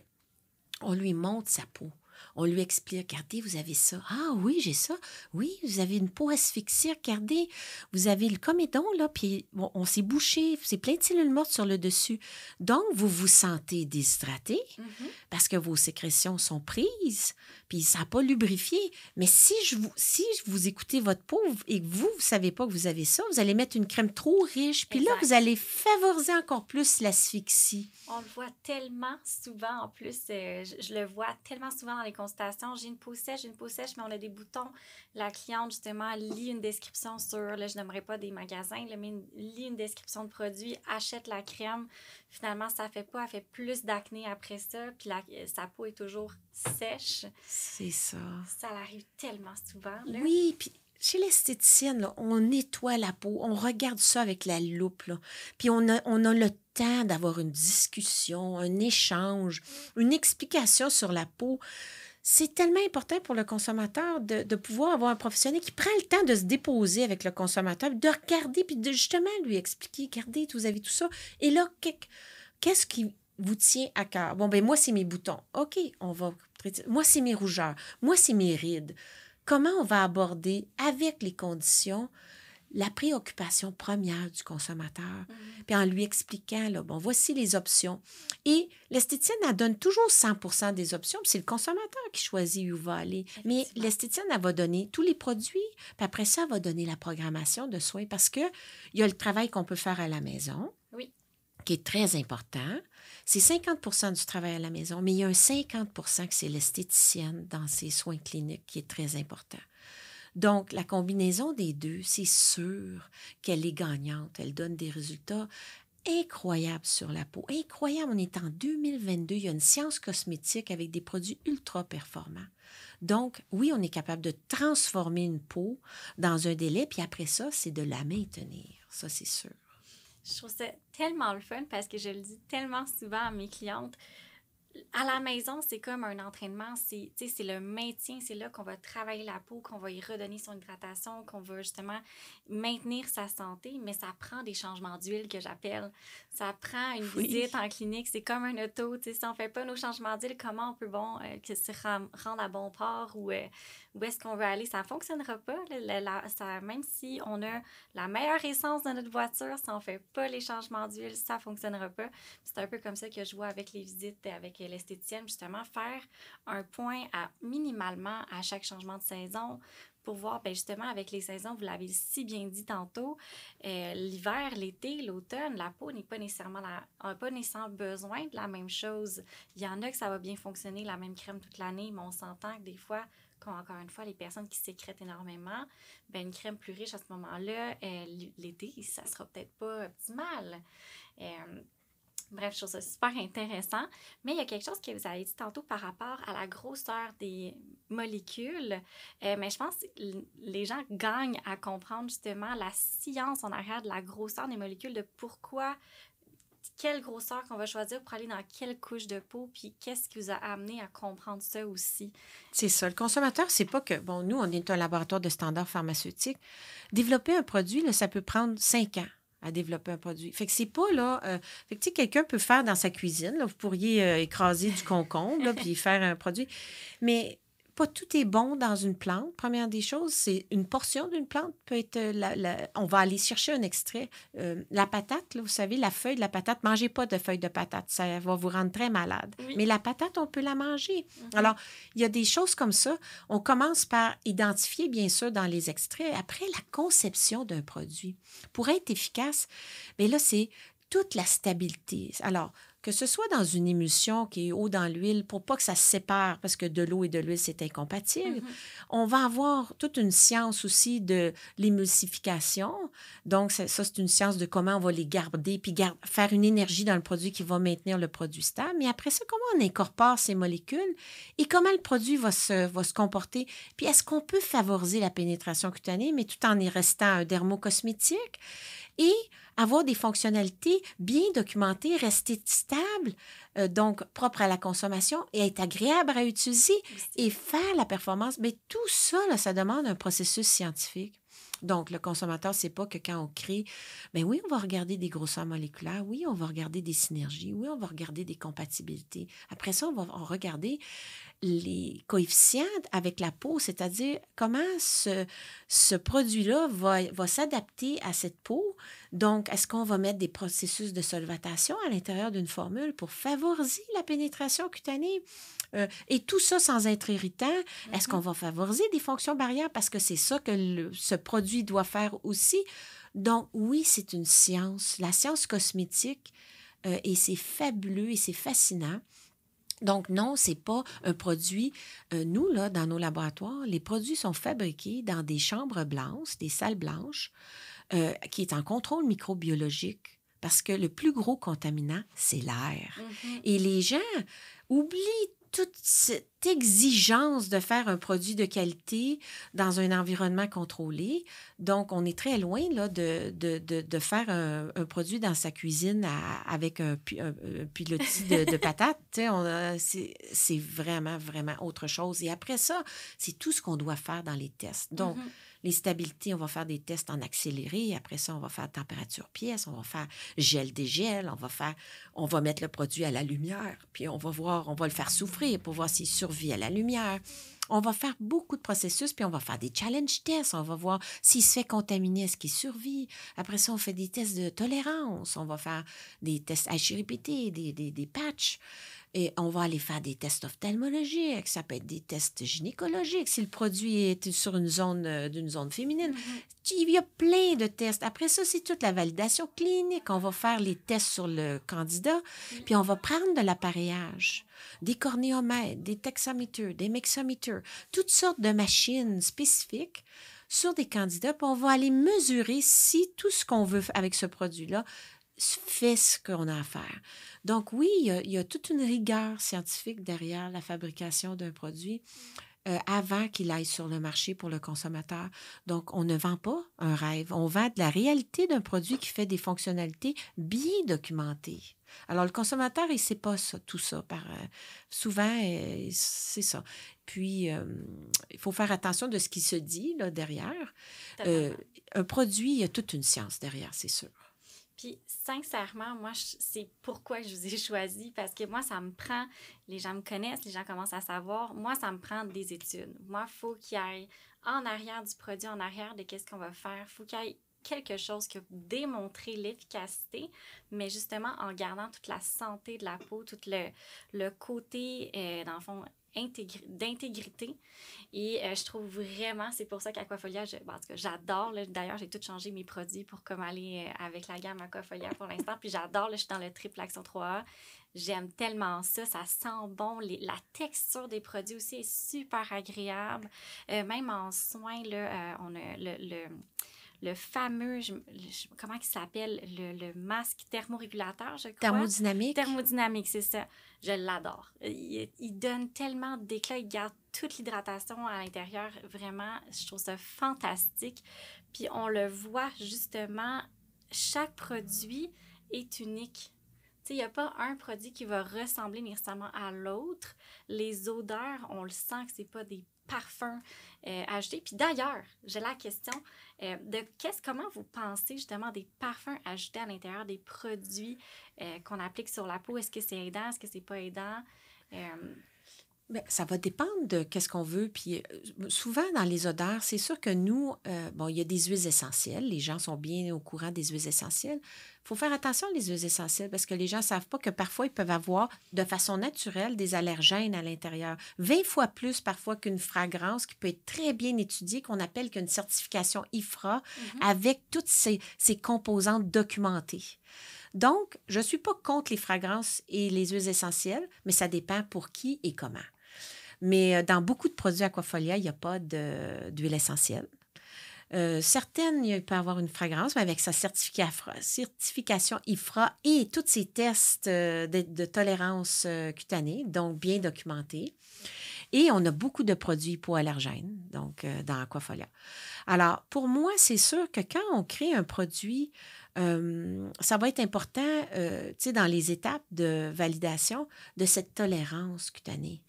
on lui montre sa peau. On lui explique, regardez, vous avez ça. Ah oui, j'ai ça. Oui, vous avez une peau asphyxiée, regardez. Vous avez le comédon, là, puis on s'est bouché, c'est plein de cellules mortes sur le dessus. Donc, vous vous sentez déshydraté mm-hmm. parce que vos sécrétions sont prises, puis ça n'a pas lubrifié. Mais si je vous, si vous écoutez votre peau et que vous, ne savez pas que vous avez ça, vous allez mettre une crème trop riche, puis là, vous allez favoriser encore plus l'asphyxie. On le voit tellement souvent, en plus, euh, je, le vois tellement souvent dans les consultations. J'ai une peau sèche, j'ai une peau sèche, mais on a des boutons. La cliente, justement, lit une description sur, là, je n'aimerais pas des magasins, mais lit une description de produit, achète la crème. Finalement, ça fait pas, elle fait plus d'acné après ça, puis la, sa peau est toujours sèche. C'est ça. Ça arrive tellement souvent. Oui, puis chez l'esthéticienne, on nettoie la peau, on regarde ça avec la loupe, là. puis on a, on a le temps d'avoir une discussion, un échange, une explication sur la peau. C'est tellement important pour le consommateur de, de, pouvoir avoir un professionnel qui prend le temps de se déposer avec le consommateur, de regarder, puis de justement lui expliquer, regardez, vous avez tout ça. Et là, qu'est-ce qui vous tient à cœur? Bon, ben moi, c'est mes boutons. OK, on va. Moi, c'est mes rougeurs. Moi, c'est mes rides. Comment on va aborder avec les conditions la préoccupation première du consommateur, mmh. puis en lui expliquant, là, bon, voici les options. Et l'esthéticienne, elle donne toujours 100 des options, puis c'est le consommateur qui choisit où va aller. Mais l'esthéticienne, elle va donner tous les produits, puis après ça, elle va donner la programmation de soins, parce qu'il y a le travail qu'on peut faire à la maison, oui. qui est très important. C'est 50 du travail à la maison, mais il y a un 50 que c'est l'esthéticienne dans ses soins cliniques qui est très important. Donc, la combinaison des deux, c'est sûr qu'elle est gagnante. Elle donne des résultats incroyables sur la peau. Incroyable, on est en 2022, il y a une science cosmétique avec des produits ultra performants. Donc, oui, on est capable de transformer une peau dans un délai, puis après ça, c'est de la maintenir. Ça, c'est sûr. Je trouve ça tellement le fun parce que je le dis tellement souvent à mes clientes à la maison, c'est comme un entraînement. C'est le maintien. C'est là qu'on va travailler la peau, qu'on va y redonner son hydratation, qu'on va justement maintenir sa santé. Mais ça prend des changements d'huile que j'appelle. Ça prend une visite en clinique. C'est comme un auto. Si on ne fait pas nos changements d'huile, comment on peut bon, euh, que se rendre à bon port ou euh, où est-ce qu'on veut aller? Ça ne fonctionnera pas. ça, même si on a la meilleure essence de notre voiture, si on ne fait pas les changements d'huile, ça ne fonctionnera pas. C'est un peu comme ça que je vois avec les visites avec l'esthéticienne, justement, faire un point à minimalement à chaque changement de saison pour voir, ben justement, avec les saisons, vous l'avez si bien dit tantôt, euh, l'hiver, l'été, l'automne, la peau n'est pas nécessairement la, pas nécessairement besoin de la même chose. Il y en a que ça va bien fonctionner, la même crème toute l'année, mais on s'entend que des fois, encore une fois, les personnes qui sécrètent énormément, ben une crème plus riche à ce moment-là, euh, l'été, ça sera peut-être pas optimal. Euh, Bref, je trouve ça super intéressant. Mais il y a quelque chose que vous avez dit tantôt par rapport à la grosseur des molécules. Euh, mais je pense que les gens gagnent à comprendre justement la science en arrière de la grosseur des molécules, de pourquoi quelle grosseur qu'on va choisir pour aller dans quelle couche de peau, puis qu'est-ce qui vous a amené à comprendre ça aussi? C'est ça. Le consommateur, c'est pas que, bon, nous, on est un laboratoire de standards pharmaceutiques. Développer un produit, là, ça peut prendre cinq ans à développer un produit. Fait que c'est pas là. Euh, fait que quelqu'un peut faire dans sa cuisine. Là, vous pourriez euh, écraser du concombre puis faire un produit. Mais pas tout est bon dans une plante. Première des choses, c'est une portion d'une plante peut être. Euh, la, on va aller chercher un extrait. Euh, la patate, là, vous savez, la feuille de la patate, mangez pas de feuille de patate, ça va vous rendre très malade. Mais la patate, on peut la manger. Mhm. Alors, il y a des choses comme ça. On commence par identifier, bien sûr, dans les extraits. Après, la conception d'un produit. Pour être efficace, mais là, c'est toute la stabilité. Alors, que ce soit dans une émulsion qui est eau dans l'huile, pour pas que ça se sépare, parce que de l'eau et de l'huile, c'est incompatible, mm-hmm. on va avoir toute une science aussi de l'émulsification. Donc, ça, c'est une science de comment on va les garder, puis faire une énergie dans le produit qui va maintenir le produit stable. Mais après ça, comment on incorpore ces molécules et comment le produit va se, va se comporter? Puis, est-ce qu'on peut favoriser la pénétration cutanée, mais tout en y restant un dermocosmétique? Et avoir des fonctionnalités bien documentées, rester stable, euh, donc propre à la consommation et être agréable à utiliser et faire la performance. Mais tout ça, ça demande un processus scientifique. Donc, le consommateur, c'est pas que quand on crée, ben oui, on va regarder des grosseurs moléculaires, oui, on va regarder des synergies, oui, on va regarder des compatibilités. Après ça, on va regarder les coefficients avec la peau, c'est-à-dire comment ce, produit-là va s'adapter à cette peau. Donc, est-ce qu'on va mettre des processus de solvatation à l'intérieur d'une formule pour favoriser la pénétration cutanée? Euh, et tout ça sans être irritant. Est-ce mm-hmm. qu'on va favoriser des fonctions barrières? Parce que c'est ça que ce produit doit faire aussi? Donc, oui, c'est une science, la science cosmétique, euh, et c'est fabuleux et c'est fascinant. Donc, non, c'est pas un produit. Euh, nous, là, dans nos laboratoires, les produits sont fabriqués dans des chambres blanches, des salles blanches, euh, qui est en contrôle microbiologique. Parce que le plus gros contaminant, c'est l'air. Mm-hmm. Et les gens oublient toute cette exigence de faire un produit de qualité dans un environnement contrôlé. Donc, on est très loin là, de, de, de, faire un, produit dans sa cuisine avec un, un, pilotis de, de patates. *laughs* C'est vraiment, vraiment autre chose. Et après ça, c'est tout ce qu'on doit faire dans les tests. Donc, mm-hmm les stabilités, on va faire des tests en accéléré. Après ça, on va faire température pièce, on va faire gel dégel, on va faire, on va mettre le produit à la lumière, puis on va voir, on va le faire souffrir pour voir s'il survit à la lumière. On va faire beaucoup de processus, puis on va faire des challenge tests. On va voir s'il se fait contaminer, est-ce qu'il survit. Après ça, on fait des tests de tolérance. On va faire des tests HRPT, des, des, des patchs. Et on va aller faire des tests ophtalmologiques, ça peut être des tests gynécologiques si le produit est sur une zone euh, d'une zone féminine. Mm-hmm. Il y a plein de tests. Après ça, c'est toute la validation clinique. On va faire les tests sur le candidat, mm-hmm. puis on va prendre de l'appareillage, des cornéomètres, des taxaméters, des mexaméters, toutes sortes de machines spécifiques sur des candidats, puis on va aller mesurer si tout ce qu'on veut avec ce produit-là fait ce qu'on a à faire. Donc oui, il y, a, toute une rigueur scientifique derrière la fabrication d'un produit. Euh, avant qu'il aille sur le marché pour le consommateur. Donc, on ne vend pas un rêve, on vend de la réalité d'un produit qui fait des fonctionnalités bien documentées. Alors, le consommateur, il ne sait pas ça, tout ça. Par, euh, souvent, euh, c'est ça. Puis, il faut faire attention de ce qui se dit là, derrière. un produit, il y a toute une science derrière, c'est sûr. Puis, sincèrement, moi, c'est pourquoi je vous ai *laughs* choisi, parce que moi, ça me prend, les gens me connaissent, les gens commencent à savoir, moi, ça me prend des études. Moi, il faut qu'il y ait en arrière du produit, en arrière de qu'est-ce qu'on va faire, faut qu'il y ait quelque chose qui a démontré l'efficacité, mais justement en gardant toute la santé de la peau, tout le, le côté, euh, dans le fond, d'intégrité. Et euh, je trouve vraiment, c'est pour ça qu'Aquafolia, je, ben, j'adore. D'ailleurs, j'ai tout changé mes produits pour comme aller euh, avec la gamme Aquafolia pour l'instant. Puis j'adore, je suis dans le triple action 3A. J'aime tellement ça, ça sent bon. la texture des produits aussi est super agréable. Euh, même en soins, là, on a le le fameux, je- je- comment il s'appelle, le, le masque thermorégulateur, je crois. Thermodynamique. Thermodynamique, c'est ça. Je l'adore. Il, il donne tellement d'éclat, il garde toute l'hydratation à l'intérieur. Vraiment, je trouve ça fantastique. Puis on le voit justement, chaque produit est unique. Tu sais, il n'y a pas un produit qui va ressembler nécessairement à l'autre. Les odeurs, on le sent que c'est pas des parfums euh, ajoutés. Puis d'ailleurs, j'ai la question euh, de qu'est-ce, comment vous pensez justement des parfums ajoutés à l'intérieur des produits euh, qu'on applique sur la peau? Est-ce que c'est aidant? Est-ce que c'est pas aidant? Ça va dépendre de qu'est-ce qu'on veut. Puis euh, souvent, dans les odeurs, c'est sûr que nous, euh, bon, il y a des huiles essentielles. Les gens sont bien au courant des huiles essentielles. Il faut faire attention les huiles essentielles parce que les gens ne savent pas que parfois, ils peuvent avoir de façon naturelle des allergènes à l'intérieur. 20 fois plus parfois qu'une fragrance qui peut être très bien étudiée, qu'on appelle qu'une certification IFRA, Mhm. avec toutes ces, ces composantes documentées. Donc, je ne suis pas contre les fragrances et les huiles essentielles, mais ça dépend pour qui et comment. Mais euh, dans beaucoup de produits Aquafolia, il n'y a pas d'huile essentielle. Euh, certaines, il peut avoir une fragrance, mais avec sa certifica- certification IFRA et tous ces tests euh, de, tolérance euh, cutanée, donc bien documentés. Et on a beaucoup de produits hypoallergènes, donc dans Aquafolia. Alors, pour moi, c'est sûr que quand on crée un produit, ça va être important, tu sais, dans les étapes de validation de cette tolérance cutanée.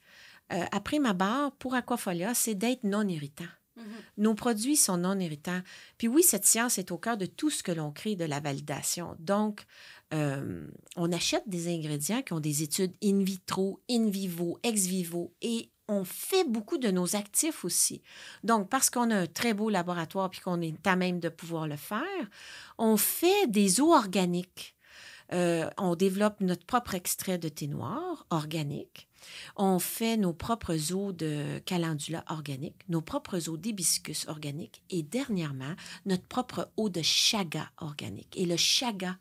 Euh, après ma barre, pour Aquafolia, c'est d'être non irritant. Mhm. Nos produits sont non irritants. Puis oui, cette science est au cœur de tout ce que l'on crée de la validation. Donc, euh, on achète des ingrédients qui ont des études in vitro, in vivo, ex vivo et on fait beaucoup de nos actifs aussi. Donc, parce qu'on a un très beau laboratoire puis qu'on est à même de pouvoir le faire, on fait des eaux organiques. Euh, on développe notre propre extrait de thé noir organique. On fait nos propres eaux de calendula organique, nos propres eaux d'hibiscus organique et dernièrement, notre propre eau de chaga organique. Et le chaga,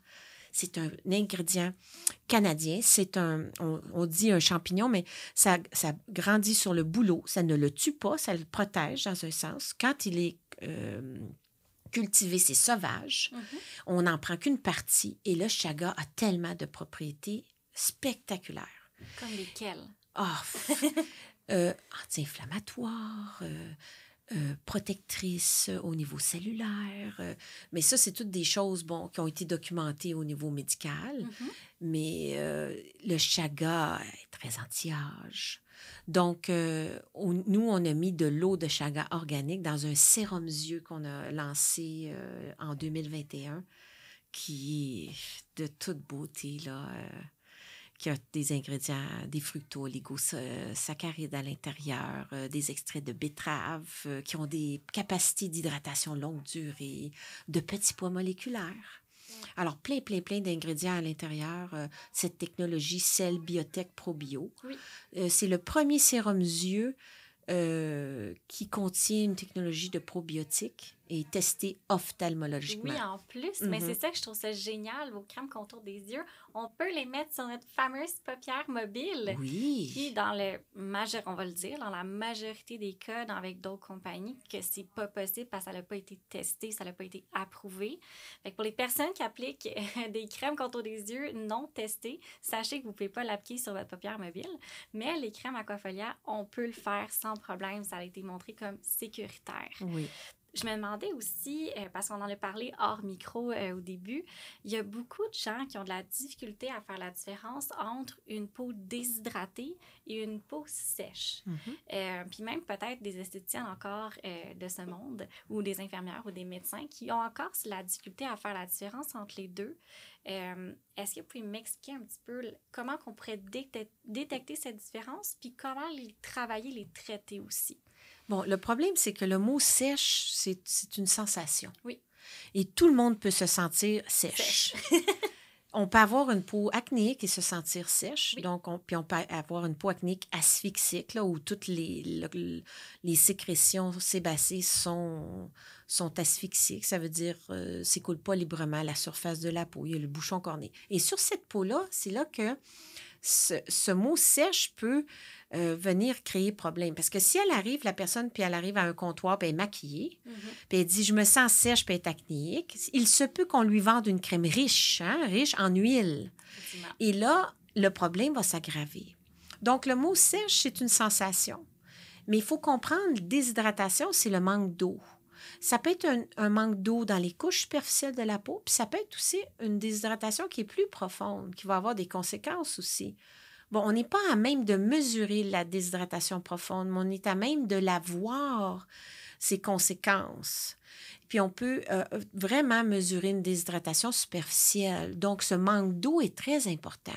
c'est un ingrédient canadien. C'est un, on, on dit un champignon, mais ça, ça grandit sur le bouleau. Ça ne le tue pas, ça le protège dans un sens. Quand il est euh, cultivé, c'est sauvage. Mhm. On n'en prend qu'une partie. Et le chaga a tellement de propriétés spectaculaires. Comme lesquels? Ah, euh, anti-inflammatoire, euh, euh, protectrice au niveau cellulaire. euh, mais ça, c'est toutes des choses bon, qui ont été documentées au niveau médical. Mhm. Mais euh, le chaga est très anti-âge. Donc, euh, on- nous, on a mis de l'eau de chaga organique dans un sérum yeux qu'on a lancé euh, en 2021, qui est de toute beauté, là. euh, qui a des ingrédients, des fructo-oligosaccharides à l'intérieur, euh, des extraits de betterave euh, qui ont des capacités d'hydratation longue durée, de petits pois moléculaires. Alors, plein, plein, plein d'ingrédients à l'intérieur. euh, cette technologie Cell Biotech ProBio. Oui. C'est le premier sérum yeux qui contient une technologie de probiotique et testé ophtalmologiquement. Oui, en plus, mais Mhm. c'est ça que je trouve ça génial, vos crèmes contour des yeux. On peut les mettre sur notre fameuse paupière mobile. Oui. Puis dans le majeur, on va le dire, dans la majorité des cas, dans- avec d'autres compagnies, que c'est pas possible parce que ça n'a pas été testé, ça n'a pas été approuvé. Fait que pour les personnes qui appliquent *laughs* des crèmes contour des yeux non testées, sachez que vous pouvez pas l'appliquer sur votre paupière mobile, mais les crèmes Aquafolia, on peut le faire sans problème. Ça a été montré comme sécuritaire. Oui. Je me demandais aussi, euh, parce qu'on en a parlé hors micro euh, au début, il y a beaucoup de gens qui ont de la difficulté à faire la différence entre une peau déshydratée et une peau sèche. Mhm. Euh, puis même peut-être des esthéticiennes encore de ce monde, ou des infirmières ou des médecins qui ont encore la difficulté à faire la différence entre les deux. Est-ce que vous pouvez m'expliquer un petit peu comment on pourrait détec- détecter cette différence, puis comment les travailler, les traiter aussi? Bon, le problème, c'est que le mot sèche, c'est une sensation. Oui. Et tout le monde peut se sentir sèche. *laughs* on peut avoir une peau acnéique et se sentir sèche. Oui. Donc, on, puis on peut avoir une peau acnéique asphyxique, là, où toutes les, le- les sécrétions sébacées sont, sont asphyxiques. Ça veut dire euh, s'écoule pas librement à la surface de la peau. Il y a le bouchon corné. Et sur cette peau-là, c'est là que ce, mot sèche peut euh, venir créer problème. Parce que si elle arrive, la personne, puis elle arrive à un comptoir, puis elle est maquillée, mm-hmm. puis elle dit Je me sens sèche, puis elle est acnéique, il se peut qu'on lui vende une crème riche, hein, riche en huile. Et là, le problème va s'aggraver. Donc, le mot sèche, c'est une sensation. Mais il faut comprendre, déshydratation, c'est le manque d'eau. Ça peut être un, manque d'eau dans les couches superficielles de la peau, puis ça peut être aussi une déshydratation qui est plus profonde, qui va avoir des conséquences aussi. Bon, on n'est pas à même de mesurer la déshydratation profonde, mais on est à même de la voir, ses conséquences. Puis on peut euh, vraiment mesurer une déshydratation superficielle. Donc, ce manque d'eau est très important.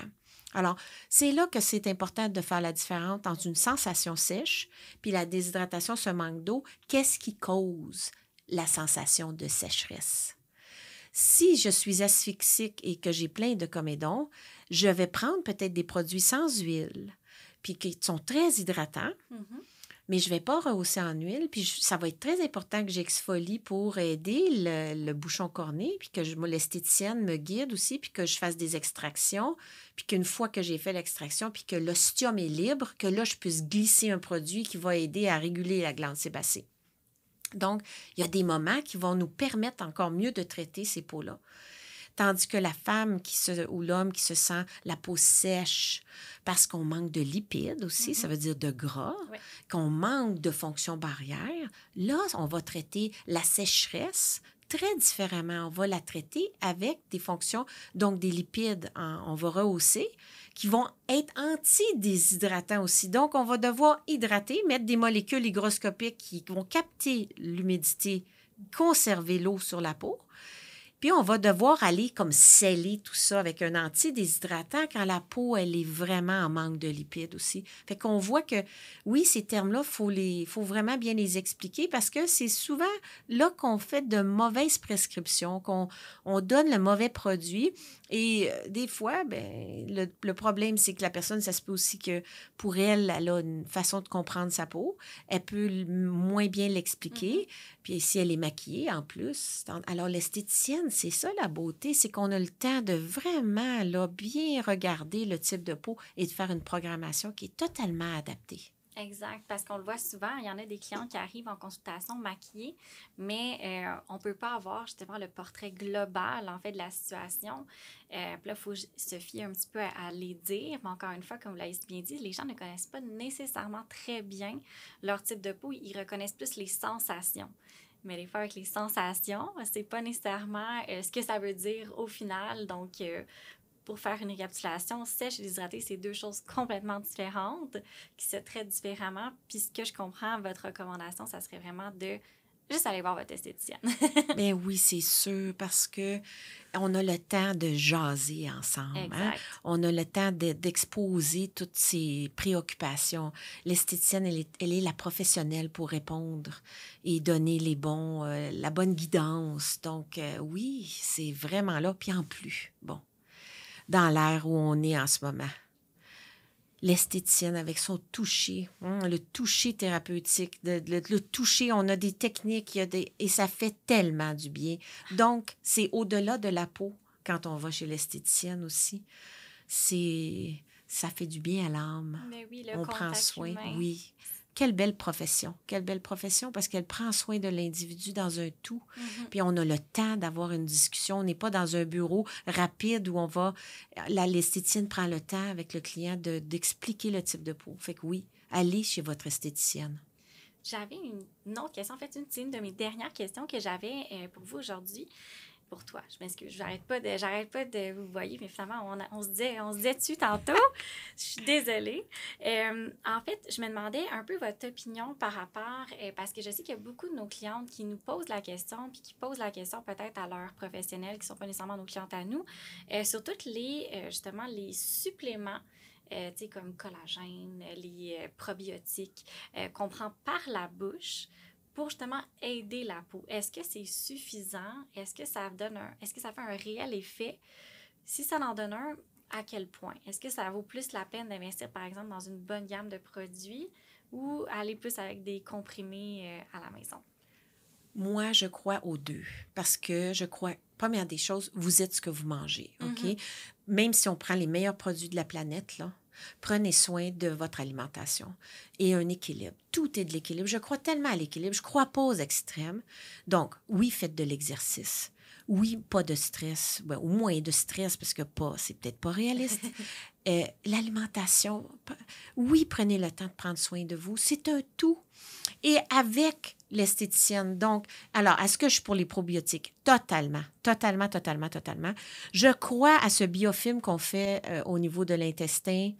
Alors, c'est là que c'est important de faire la différence entre une sensation sèche puis la déshydratation, ce manque d'eau. Qu'est-ce qui cause la sensation de sécheresse? Si je suis asphyxique et que j'ai plein de comédons, je vais prendre peut-être des produits sans huile, puis qui sont très hydratants. Mm-hmm mais je ne vais pas rehausser en huile. Puis ça va être très important que j'exfolie pour aider le, bouchon corné, puis que l'esthéticienne me guide aussi, puis que je fasse des extractions, puis qu'une fois que j'ai fait l'extraction, puis que l'ostium est libre, que là, je puisse glisser un produit qui va aider à réguler la glande sébacée. Donc, il y a des moments qui vont nous permettre encore mieux de traiter ces peaux-là. Tandis que la femme qui se, ou l'homme qui se sent la peau sèche parce qu'on manque de lipides aussi, ça mm-hmm. veut dire de gras, qu'on manque de fonction barrière, là, on va traiter la sécheresse très différemment. On va la traiter avec des fonctions, donc des lipides, on va rehausser, qui vont être anti-déshydratants aussi. Donc, on va devoir hydrater, mettre des molécules hygroscopiques qui vont capter l'humidité, conserver l'eau sur la peau puis on va devoir aller comme sceller tout ça avec un antidéshydratant quand la peau, elle est vraiment en manque de lipides aussi. Fait qu'on voit que, oui, ces termes-là, il faut, les, faut vraiment bien les expliquer parce que c'est souvent là qu'on fait de mauvaises prescriptions, qu'on on donne le mauvais produit. Et euh, des fois, ben, le, problème, c'est que la personne, ça se peut aussi que pour elle, elle a une façon de comprendre sa peau. Elle peut moins bien l'expliquer. Mm-hmm. Puis si elle est maquillée en plus. Alors l'esthéticienne, c'est ça la beauté, c'est qu'on a le temps de vraiment là, bien regarder le type de peau et de faire une programmation qui est totalement adaptée. Exact, parce qu'on le voit souvent, il y en a des clients qui arrivent en consultation maquillés, mais euh, on ne peut pas avoir justement le portrait global en fait de la situation. Euh, là, il faut se fier un petit peu à, les dire, mais encore une fois, comme vous l'avez bien dit, les gens ne connaissent pas nécessairement très bien leur type de peau, ils reconnaissent plus les sensations. Mais des fois, avec les sensations, c'est pas nécessairement euh, ce que ça veut dire au final. Donc, pour faire une récapitulation, sèche et déshydraté, c'est deux choses *laughs* complètement différentes qui se traitent différemment. Puis ce que je comprends, votre recommandation, ça serait vraiment de juste aller voir votre esthéticienne. *laughs* Mais oui, c'est sûr, parce que on a le temps de jaser ensemble. Hein. On a le temps d'exposer toutes ces préoccupations. L'esthéticienne, elle est, elle est, la professionnelle pour répondre et donner les bons, euh, la bonne guidance. Donc, euh, oui, c'est vraiment là. Puis en plus, bon, dans l'air où on est en ce moment. L'esthéticienne avec son toucher, hein, le toucher thérapeutique, le, toucher, on a des techniques et ça fait tellement du bien. Donc, c'est au-delà de la peau quand on va chez l'esthéticienne aussi. C'est ça fait du bien à l'âme. Oui, on prend soin. Oui, quelle belle profession, quelle belle profession parce qu'elle prend soin de l'individu dans un tout. Mm-hmm. Puis on a le temps d'avoir une discussion. On n'est pas dans un bureau rapide où on va. L'esthéticienne prend le temps avec le client d'expliquer le type de peau. Fait que oui, allez chez votre esthéticienne. J'avais une, autre question, en fait, une, une de mes dernières questions que j'avais euh, pour vous aujourd'hui pour toi. Je m'excuse, j'arrête pas de j'arrête pas de vous voyez, mais finalement on, on se disait on se disait dessus tantôt. *laughs* je suis désolée. Euh, en fait, je me demandais un peu votre opinion par rapport euh, parce que je sais qu'il y a beaucoup de nos clientes qui nous posent la question puis qui posent la question peut-être à leurs professionnels qui sont pas nécessairement nos clientes à nous euh, sur toutes les justement les suppléments euh, comme collagène, les probiotiques qu'on prend par la bouche pour justement aider la peau. Est-ce que c'est suffisant? Est-ce que ça donne un, est-ce que ça fait un réel effet? Si ça en donne un, à quel point? Est-ce que ça vaut plus la peine d'investir, par exemple, dans une bonne gamme de produits ou aller plus avec des comprimés euh, à la maison? Moi, je crois aux deux parce que je crois, première des choses, vous êtes ce que vous mangez, OK? Mhm. Même si on prend les meilleurs produits de la planète, là, prenez soin de votre alimentation et un équilibre. Tout est de l'équilibre. Je crois tellement à l'équilibre. Je crois pas aux extrêmes. Donc, oui, faites de l'exercice. Oui, pas de stress, ben, ou moins de stress, parce que pas, c'est peut-être pas réaliste. *laughs* Euh, L'alimentation, oui, prenez le temps de prendre soin de vous. C'est un tout. Et avec l'esthéticienne, donc, alors, est-ce que je suis pour les probiotiques? Totalement, totalement, totalement, totalement. Je crois à ce biofilm qu'on fait euh, au niveau de l'intestin,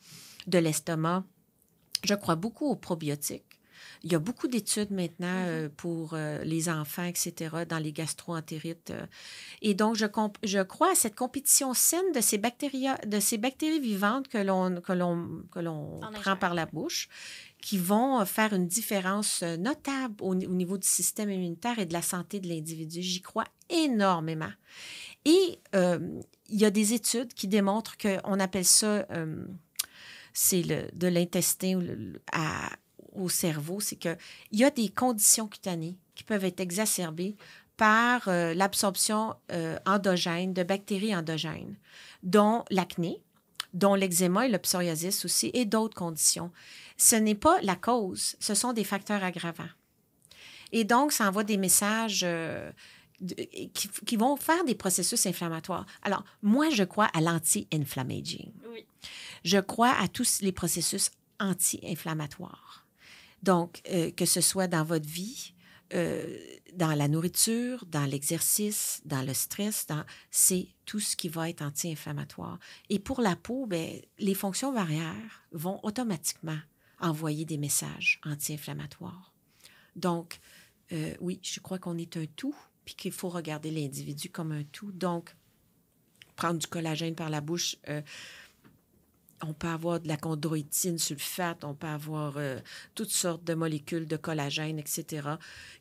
de l'estomac. Je crois beaucoup aux probiotiques. Il y a beaucoup d'études maintenant euh, pour euh, les enfants, etc., dans les gastro-entérites. euh. Et donc, je, je crois à cette compétition saine de ces bactéries, de ces bactéries vivantes que l'on, que l'on, que l'on En prend par la bouche, qui vont faire une différence notable au, ni- au niveau du système immunitaire et de la santé de l'individu. J'y crois énormément. Et euh, il y a des études qui démontrent qu'on appelle ça, euh, c'est de l'intestin à- au cerveau, c'est qu'il y a des conditions cutanées qui peuvent être exacerbées par euh, l'absorption euh, endogène de bactéries endogènes, dont l'acné, dont l'eczéma et le psoriasis aussi, et d'autres conditions. Ce n'est pas la cause, ce sont des facteurs aggravants. Et donc, ça envoie des messages euh, de- qui, qui vont faire des processus inflammatoires. Alors, moi, je crois à l'anti-inflammaging. Oui. Je crois à tous les processus anti-inflammatoires. Donc, euh, que ce soit dans votre vie, euh, dans la nourriture, dans l'exercice, dans le stress, c'est tout ce qui va être anti-inflammatoire. Et pour la peau, ben, les fonctions barrières vont automatiquement envoyer des messages anti-inflammatoires. Donc, euh, oui, je crois qu'on est un tout, puis qu'il faut regarder l'individu comme un tout. Donc, prendre du collagène par la bouche, on peut avoir de la chondroïtine sulfate, on peut avoir euh, toutes sortes de molécules de collagène, etc.,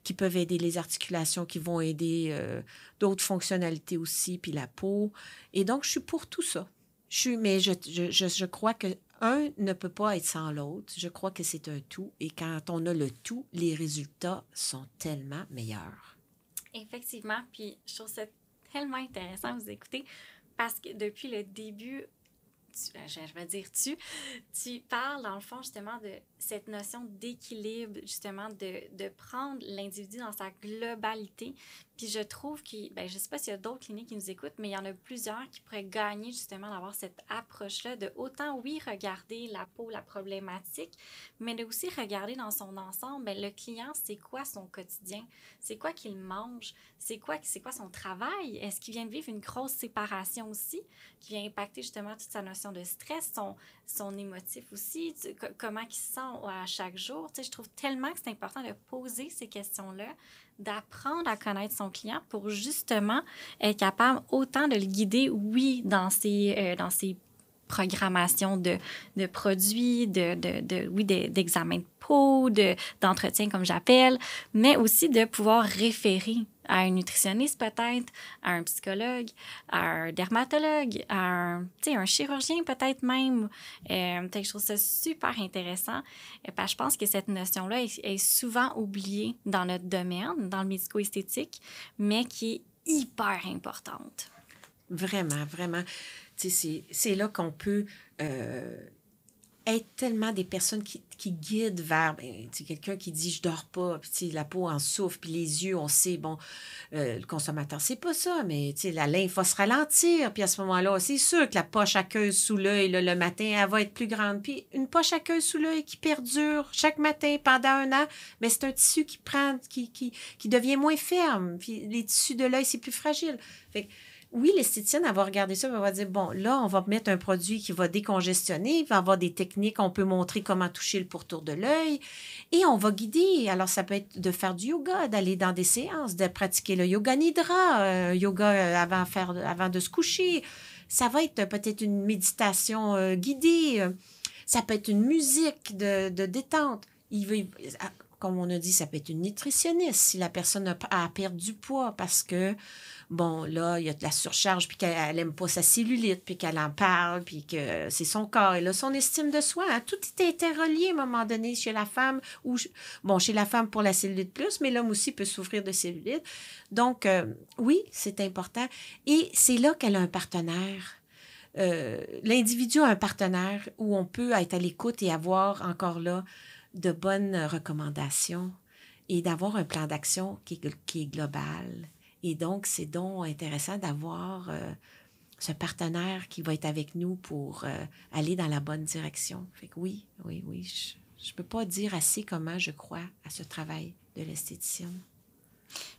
qui peuvent aider les articulations, qui vont aider euh, d'autres fonctionnalités aussi, puis la peau. Et donc, je suis pour tout ça. Je suis, mais je, je, je, je crois que un ne peut pas être sans l'autre. Je crois que c'est un tout. Et quand on a le tout, les résultats sont tellement meilleurs. Effectivement, puis je trouve ça tellement intéressant de vous écouter parce que depuis le début, euh, je vais dire tu, tu parles dans le fond justement de cette notion d'équilibre, justement de, de prendre l'individu dans sa globalité. Puis je trouve que, ben, je sais pas s'il y a d'autres cliniques qui nous écoutent, mais il y en a plusieurs qui pourraient gagner justement d'avoir cette approche-là de autant, oui, regarder la peau, la problématique, mais de aussi regarder dans son ensemble, ben, le client, c'est quoi son quotidien? C'est quoi qu'il mange? C'est quoi, c'est quoi son travail? Est-ce qu'il vient de vivre une grosse séparation aussi, qui vient impacter justement toute sa notion de stress, son, son émotif aussi, comment il se sent? À chaque jour? Tu sais, je trouve tellement que c'est important de poser ces questions-là, d'apprendre à connaître son client pour justement être capable autant de le guider, oui, dans euh, dans ses programmations de, de produits, de, de, de- d'examens de peau, de, d'entretien comme j'appelle, mais aussi de pouvoir référer à un nutritionniste peut-être, à un psychologue, à un dermatologue, à un, un chirurgien peut-être même. Euh, je trouve ça super intéressant que je pense que cette notion-là est, est souvent oubliée dans notre domaine, dans le médico-esthétique, mais qui est hyper importante. Vraiment, vraiment. C'est- là qu'on peut euh, être tellement des personnes qui, qui guident vers ben, quelqu'un qui dit je dors pas, puis la peau en souffre, puis les yeux, on sait, bon, euh, le consommateur, c'est pas ça, mais la lymphe va se ralentir, puis à ce moment-là, c'est sûr que la poche aqueuse sous l'œil, le matin, elle va être plus grande. Puis une poche aqueuse sous l'œil qui perdure chaque matin pendant un an, mais c'est un tissu qui prend, qui, qui, qui devient moins ferme, puis les tissus de l'œil, c'est plus fragile. Oui, l'esthéticienne, elle va regarder ça, elle va dire, bon, là, on va mettre un produit qui va décongestionner, il va avoir des techniques, on peut montrer comment toucher le pourtour de l'œil, et on va guider. Alors, ça peut être de faire du yoga, d'aller dans des séances, de pratiquer le yoga nidra, euh, yoga euh, avant, de se coucher. Ça va être peut-être une méditation euh, guidée, ça peut être une musique de, détente. Comme on a dit, ça peut être une nutritionniste si la personne a, perdu du poids parce que bon, là, il y a de la surcharge, puis qu'elle n'aime pas sa cellulite, puis qu'elle en parle, puis que c'est son corps. Elle a son estime de soi. Hein. Tout est interrelié à un moment donné chez la femme, ou, bon, chez la femme pour la cellulite plus, mais l'homme aussi peut souffrir de cellulite. Donc, euh, oui, c'est important. Et c'est là qu'elle a un partenaire. Euh, l'individu a un partenaire où on peut être à l'écoute et avoir encore là de bonnes recommandations et d'avoir un plan d'action qui, est global et donc, c'est donc intéressant d'avoir euh, ce partenaire qui va être avec nous pour euh, aller dans la bonne direction. Fait que oui, oui, oui, je ne peux pas dire assez comment je crois à ce travail de l'esthéticienne.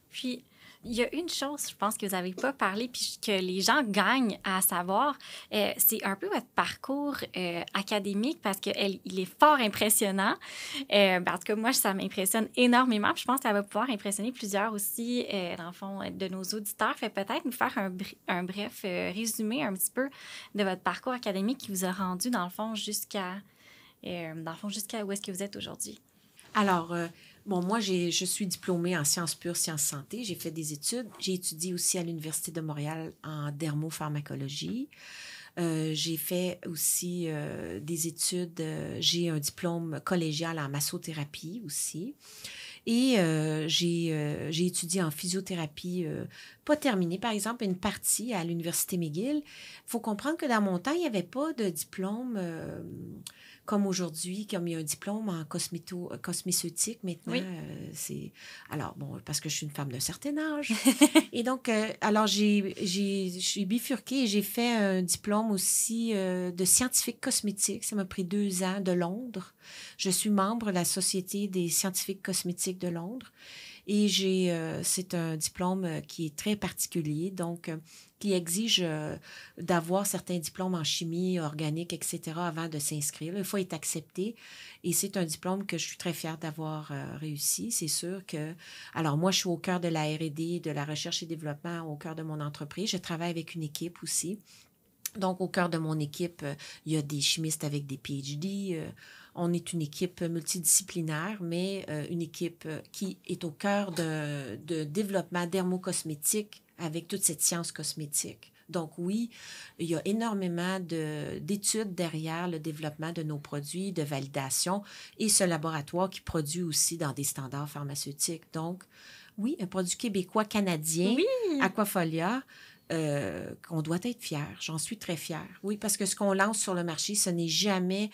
Puis, il y a une chose, je pense que vous n'avez pas parlé, puis que les gens gagnent à savoir, euh, c'est un peu votre parcours euh, académique parce qu'il est fort impressionnant. Euh, parce que moi, ça m'impressionne énormément. Puis je pense que ça va pouvoir impressionner plusieurs aussi, dans le fond, de nos auditeurs. Fait peut-être nous faire un, un bref résumé un petit peu de votre parcours académique qui vous a rendu, dans le fond, jusqu'à dans le fond, jusqu'à où est-ce que vous êtes aujourd'hui. Alors, Bon, moi, je suis diplômée en sciences pures, sciences santé. J'ai fait des études. J'ai étudié aussi à l'Université de Montréal en dermopharmacologie. Euh, j'ai fait aussi euh, des études. Euh, j'ai un diplôme collégial en massothérapie aussi. Et j'ai étudié en physiothérapie, pas terminée, par exemple, une partie à l'Université McGill. Il faut comprendre que dans mon temps, il n'y avait pas de diplôme comme aujourd'hui, comme il y a un diplôme en cosméto, euh, cosméceutique maintenant, euh, c'est... Alors, bon, parce que je suis une femme d'un certain âge. *laughs* et donc, euh, alors, j'ai, j'ai, bifurqué et j'ai fait un diplôme aussi de scientifique cosmétique. Ça m'a pris deux ans de Londres. Je suis membre de la Société des scientifiques cosmétiques de Londres. Et j'ai, c'est un diplôme qui est très particulier. Donc, qui exige euh, d'avoir certains diplômes en chimie organique, etc., avant de s'inscrire. Il faut être accepté. Et c'est un diplôme que je suis très fière d'avoir euh, réussi. C'est sûr que... Alors, moi, je suis au cœur de la R&D, de la recherche et développement, au cœur de mon entreprise. Je travaille avec une équipe aussi. Donc, au cœur de mon équipe, euh, il y a des chimistes avec des PhD. On est une équipe multidisciplinaire, mais une équipe qui est au cœur de, de développement dermocosmétique avec toute cette science cosmétique. Donc oui, il y a énormément d'études derrière le développement de nos produits, de validation et ce laboratoire qui produit aussi dans des standards pharmaceutiques. Donc oui, un produit québécois canadien, Aquafolia, euh, qu'on doit être fier. J'en suis très fière. Oui, parce que ce qu'on lance sur le marché, ce n'est jamais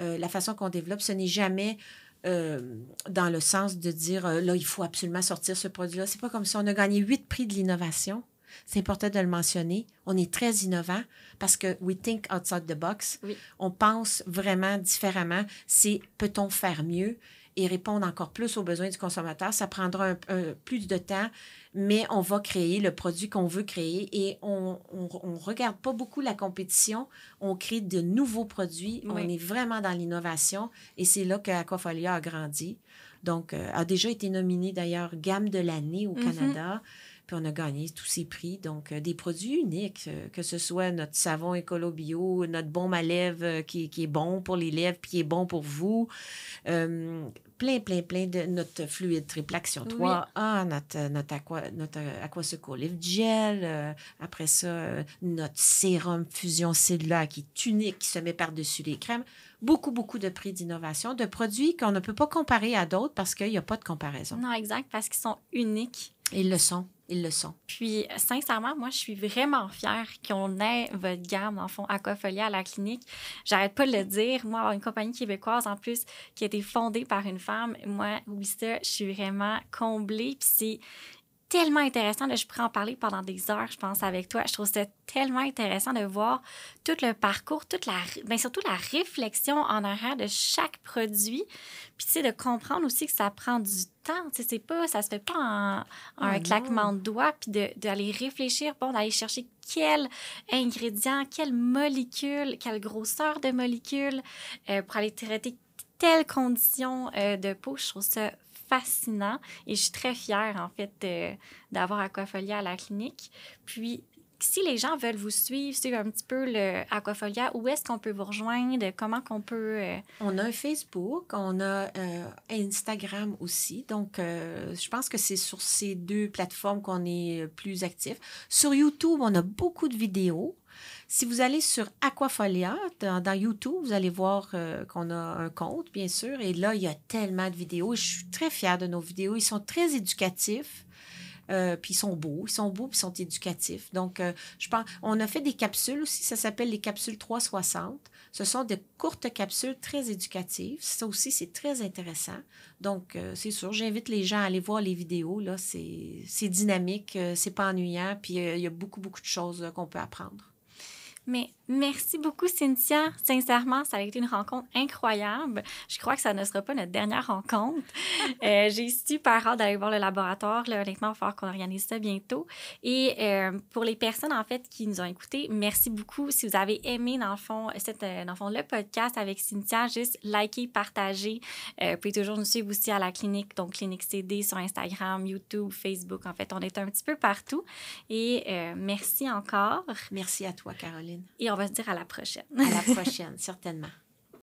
euh, la façon qu'on développe, ce n'est jamais euh, dans le sens de dire, euh, là, il faut absolument sortir ce produit-là. C'est pas comme ça. On a gagné huit prix de l'innovation. C'est important de le mentionner. On est très innovant parce que we think outside the box. On pense vraiment différemment. C'est peut-on faire mieux? Et répondre encore plus aux besoins du consommateur. Ça prendra un, plus de temps mais on va créer le produit qu'on veut créer et on ne regarde pas beaucoup la compétition. On crée de nouveaux produits. On est vraiment dans l'innovation et c'est là que Aquafolia a grandi. Donc, euh, a déjà été nominé d'ailleurs gamme de l'année au mm-hmm. Canada. Puis on a gagné tous ces prix. Donc, euh, des produits uniques, euh, que ce soit notre savon écolo bio, notre baume à lèvres qui, qui, est bon pour les lèvres, puis qui est bon pour vous plein, plein, plein de notre fluide triple action 3 ah, notre, notre, aqua, notre Aquaseco Lift Gel. Euh, après ça, euh, notre sérum fusion cellulaire qui est unique, qui se met par-dessus les crèmes. Beaucoup, beaucoup de prix d'innovation, de produits qu'on ne peut pas comparer à d'autres parce qu'il n'y a pas de comparaison. Non, exact, parce qu'ils sont uniques. Ils le sont. Ils le sont. Puis, sincèrement, moi, je suis vraiment fière qu'on ait votre gamme, en fond, Aquafolia à la clinique. J'arrête pas de le dire. Moi, avoir une compagnie québécoise, en plus, qui a été fondée par une femme, moi, oui, ça, je suis vraiment comblée. Puis, tellement intéressant. Là, je pourrais en parler pendant des heures, je pense, avec toi. Je trouve ça tellement intéressant de voir tout le parcours, toute la, bien, surtout la réflexion en arrière de chaque produit. Puis, tu sais, de comprendre aussi que ça prend du temps. Tu sais, c'est pas, ça se fait pas en, un claquement de doigts. Puis d'aller réfléchir, bon, d'aller chercher quel ingrédient, quelle molécule, quelle grosseur de molécule euh, pour aller traiter telle condition euh, de peau. Je trouve ça fascinant et je suis très fière, en fait, d'avoir Aquafolia à la clinique. Puis, si les gens veulent vous suivre, suivre un petit peu le Aquafolia, où est-ce qu'on peut vous rejoindre? Comment qu'on peut... Euh, on a un Facebook, on a euh, Instagram aussi. Donc, euh, je pense que c'est sur ces deux plateformes qu'on est plus actif. Sur YouTube, on a beaucoup de vidéos. Si vous allez sur Aquafolia, dans, YouTube, vous allez voir qu'on a un compte, bien sûr. Et là, il y a tellement de vidéos. Je suis très fière de nos vidéos. Ils sont très éducatifs. Euh, puis ils sont beaux, ils sont beaux, puis ils sont éducatifs. Donc, euh, je pense, on a fait des capsules aussi, ça s'appelle les capsules 360. Ce sont des courtes capsules très éducatives. Ça aussi, c'est très intéressant. Donc, euh, c'est sûr, j'invite les gens à aller voir les vidéos. Là, c'est dynamique, c'est pas ennuyant, puis il y a beaucoup, beaucoup de choses qu'on peut apprendre. Mais merci beaucoup, Cynthia. Sincèrement, ça a été une rencontre incroyable. Je crois que ça ne sera pas notre dernière rencontre. *laughs* euh, J'ai super hâte d'aller voir le laboratoire. Là, honnêtement, il va falloir qu'on organise ça bientôt. Et euh, pour les personnes, en fait, qui nous ont écoutés, merci beaucoup. Si vous avez aimé, dans le fond, cette, euh, dans le, fond le podcast avec Cynthia, juste likez, partagez. Euh, vous pouvez toujours nous suivre aussi à la clinique, donc Clinique CD sur Instagram, YouTube, Facebook. En fait, on est un petit peu partout. Et merci encore. Merci à toi, Caroline. Et on va se dire à la prochaine. À la prochaine, certainement.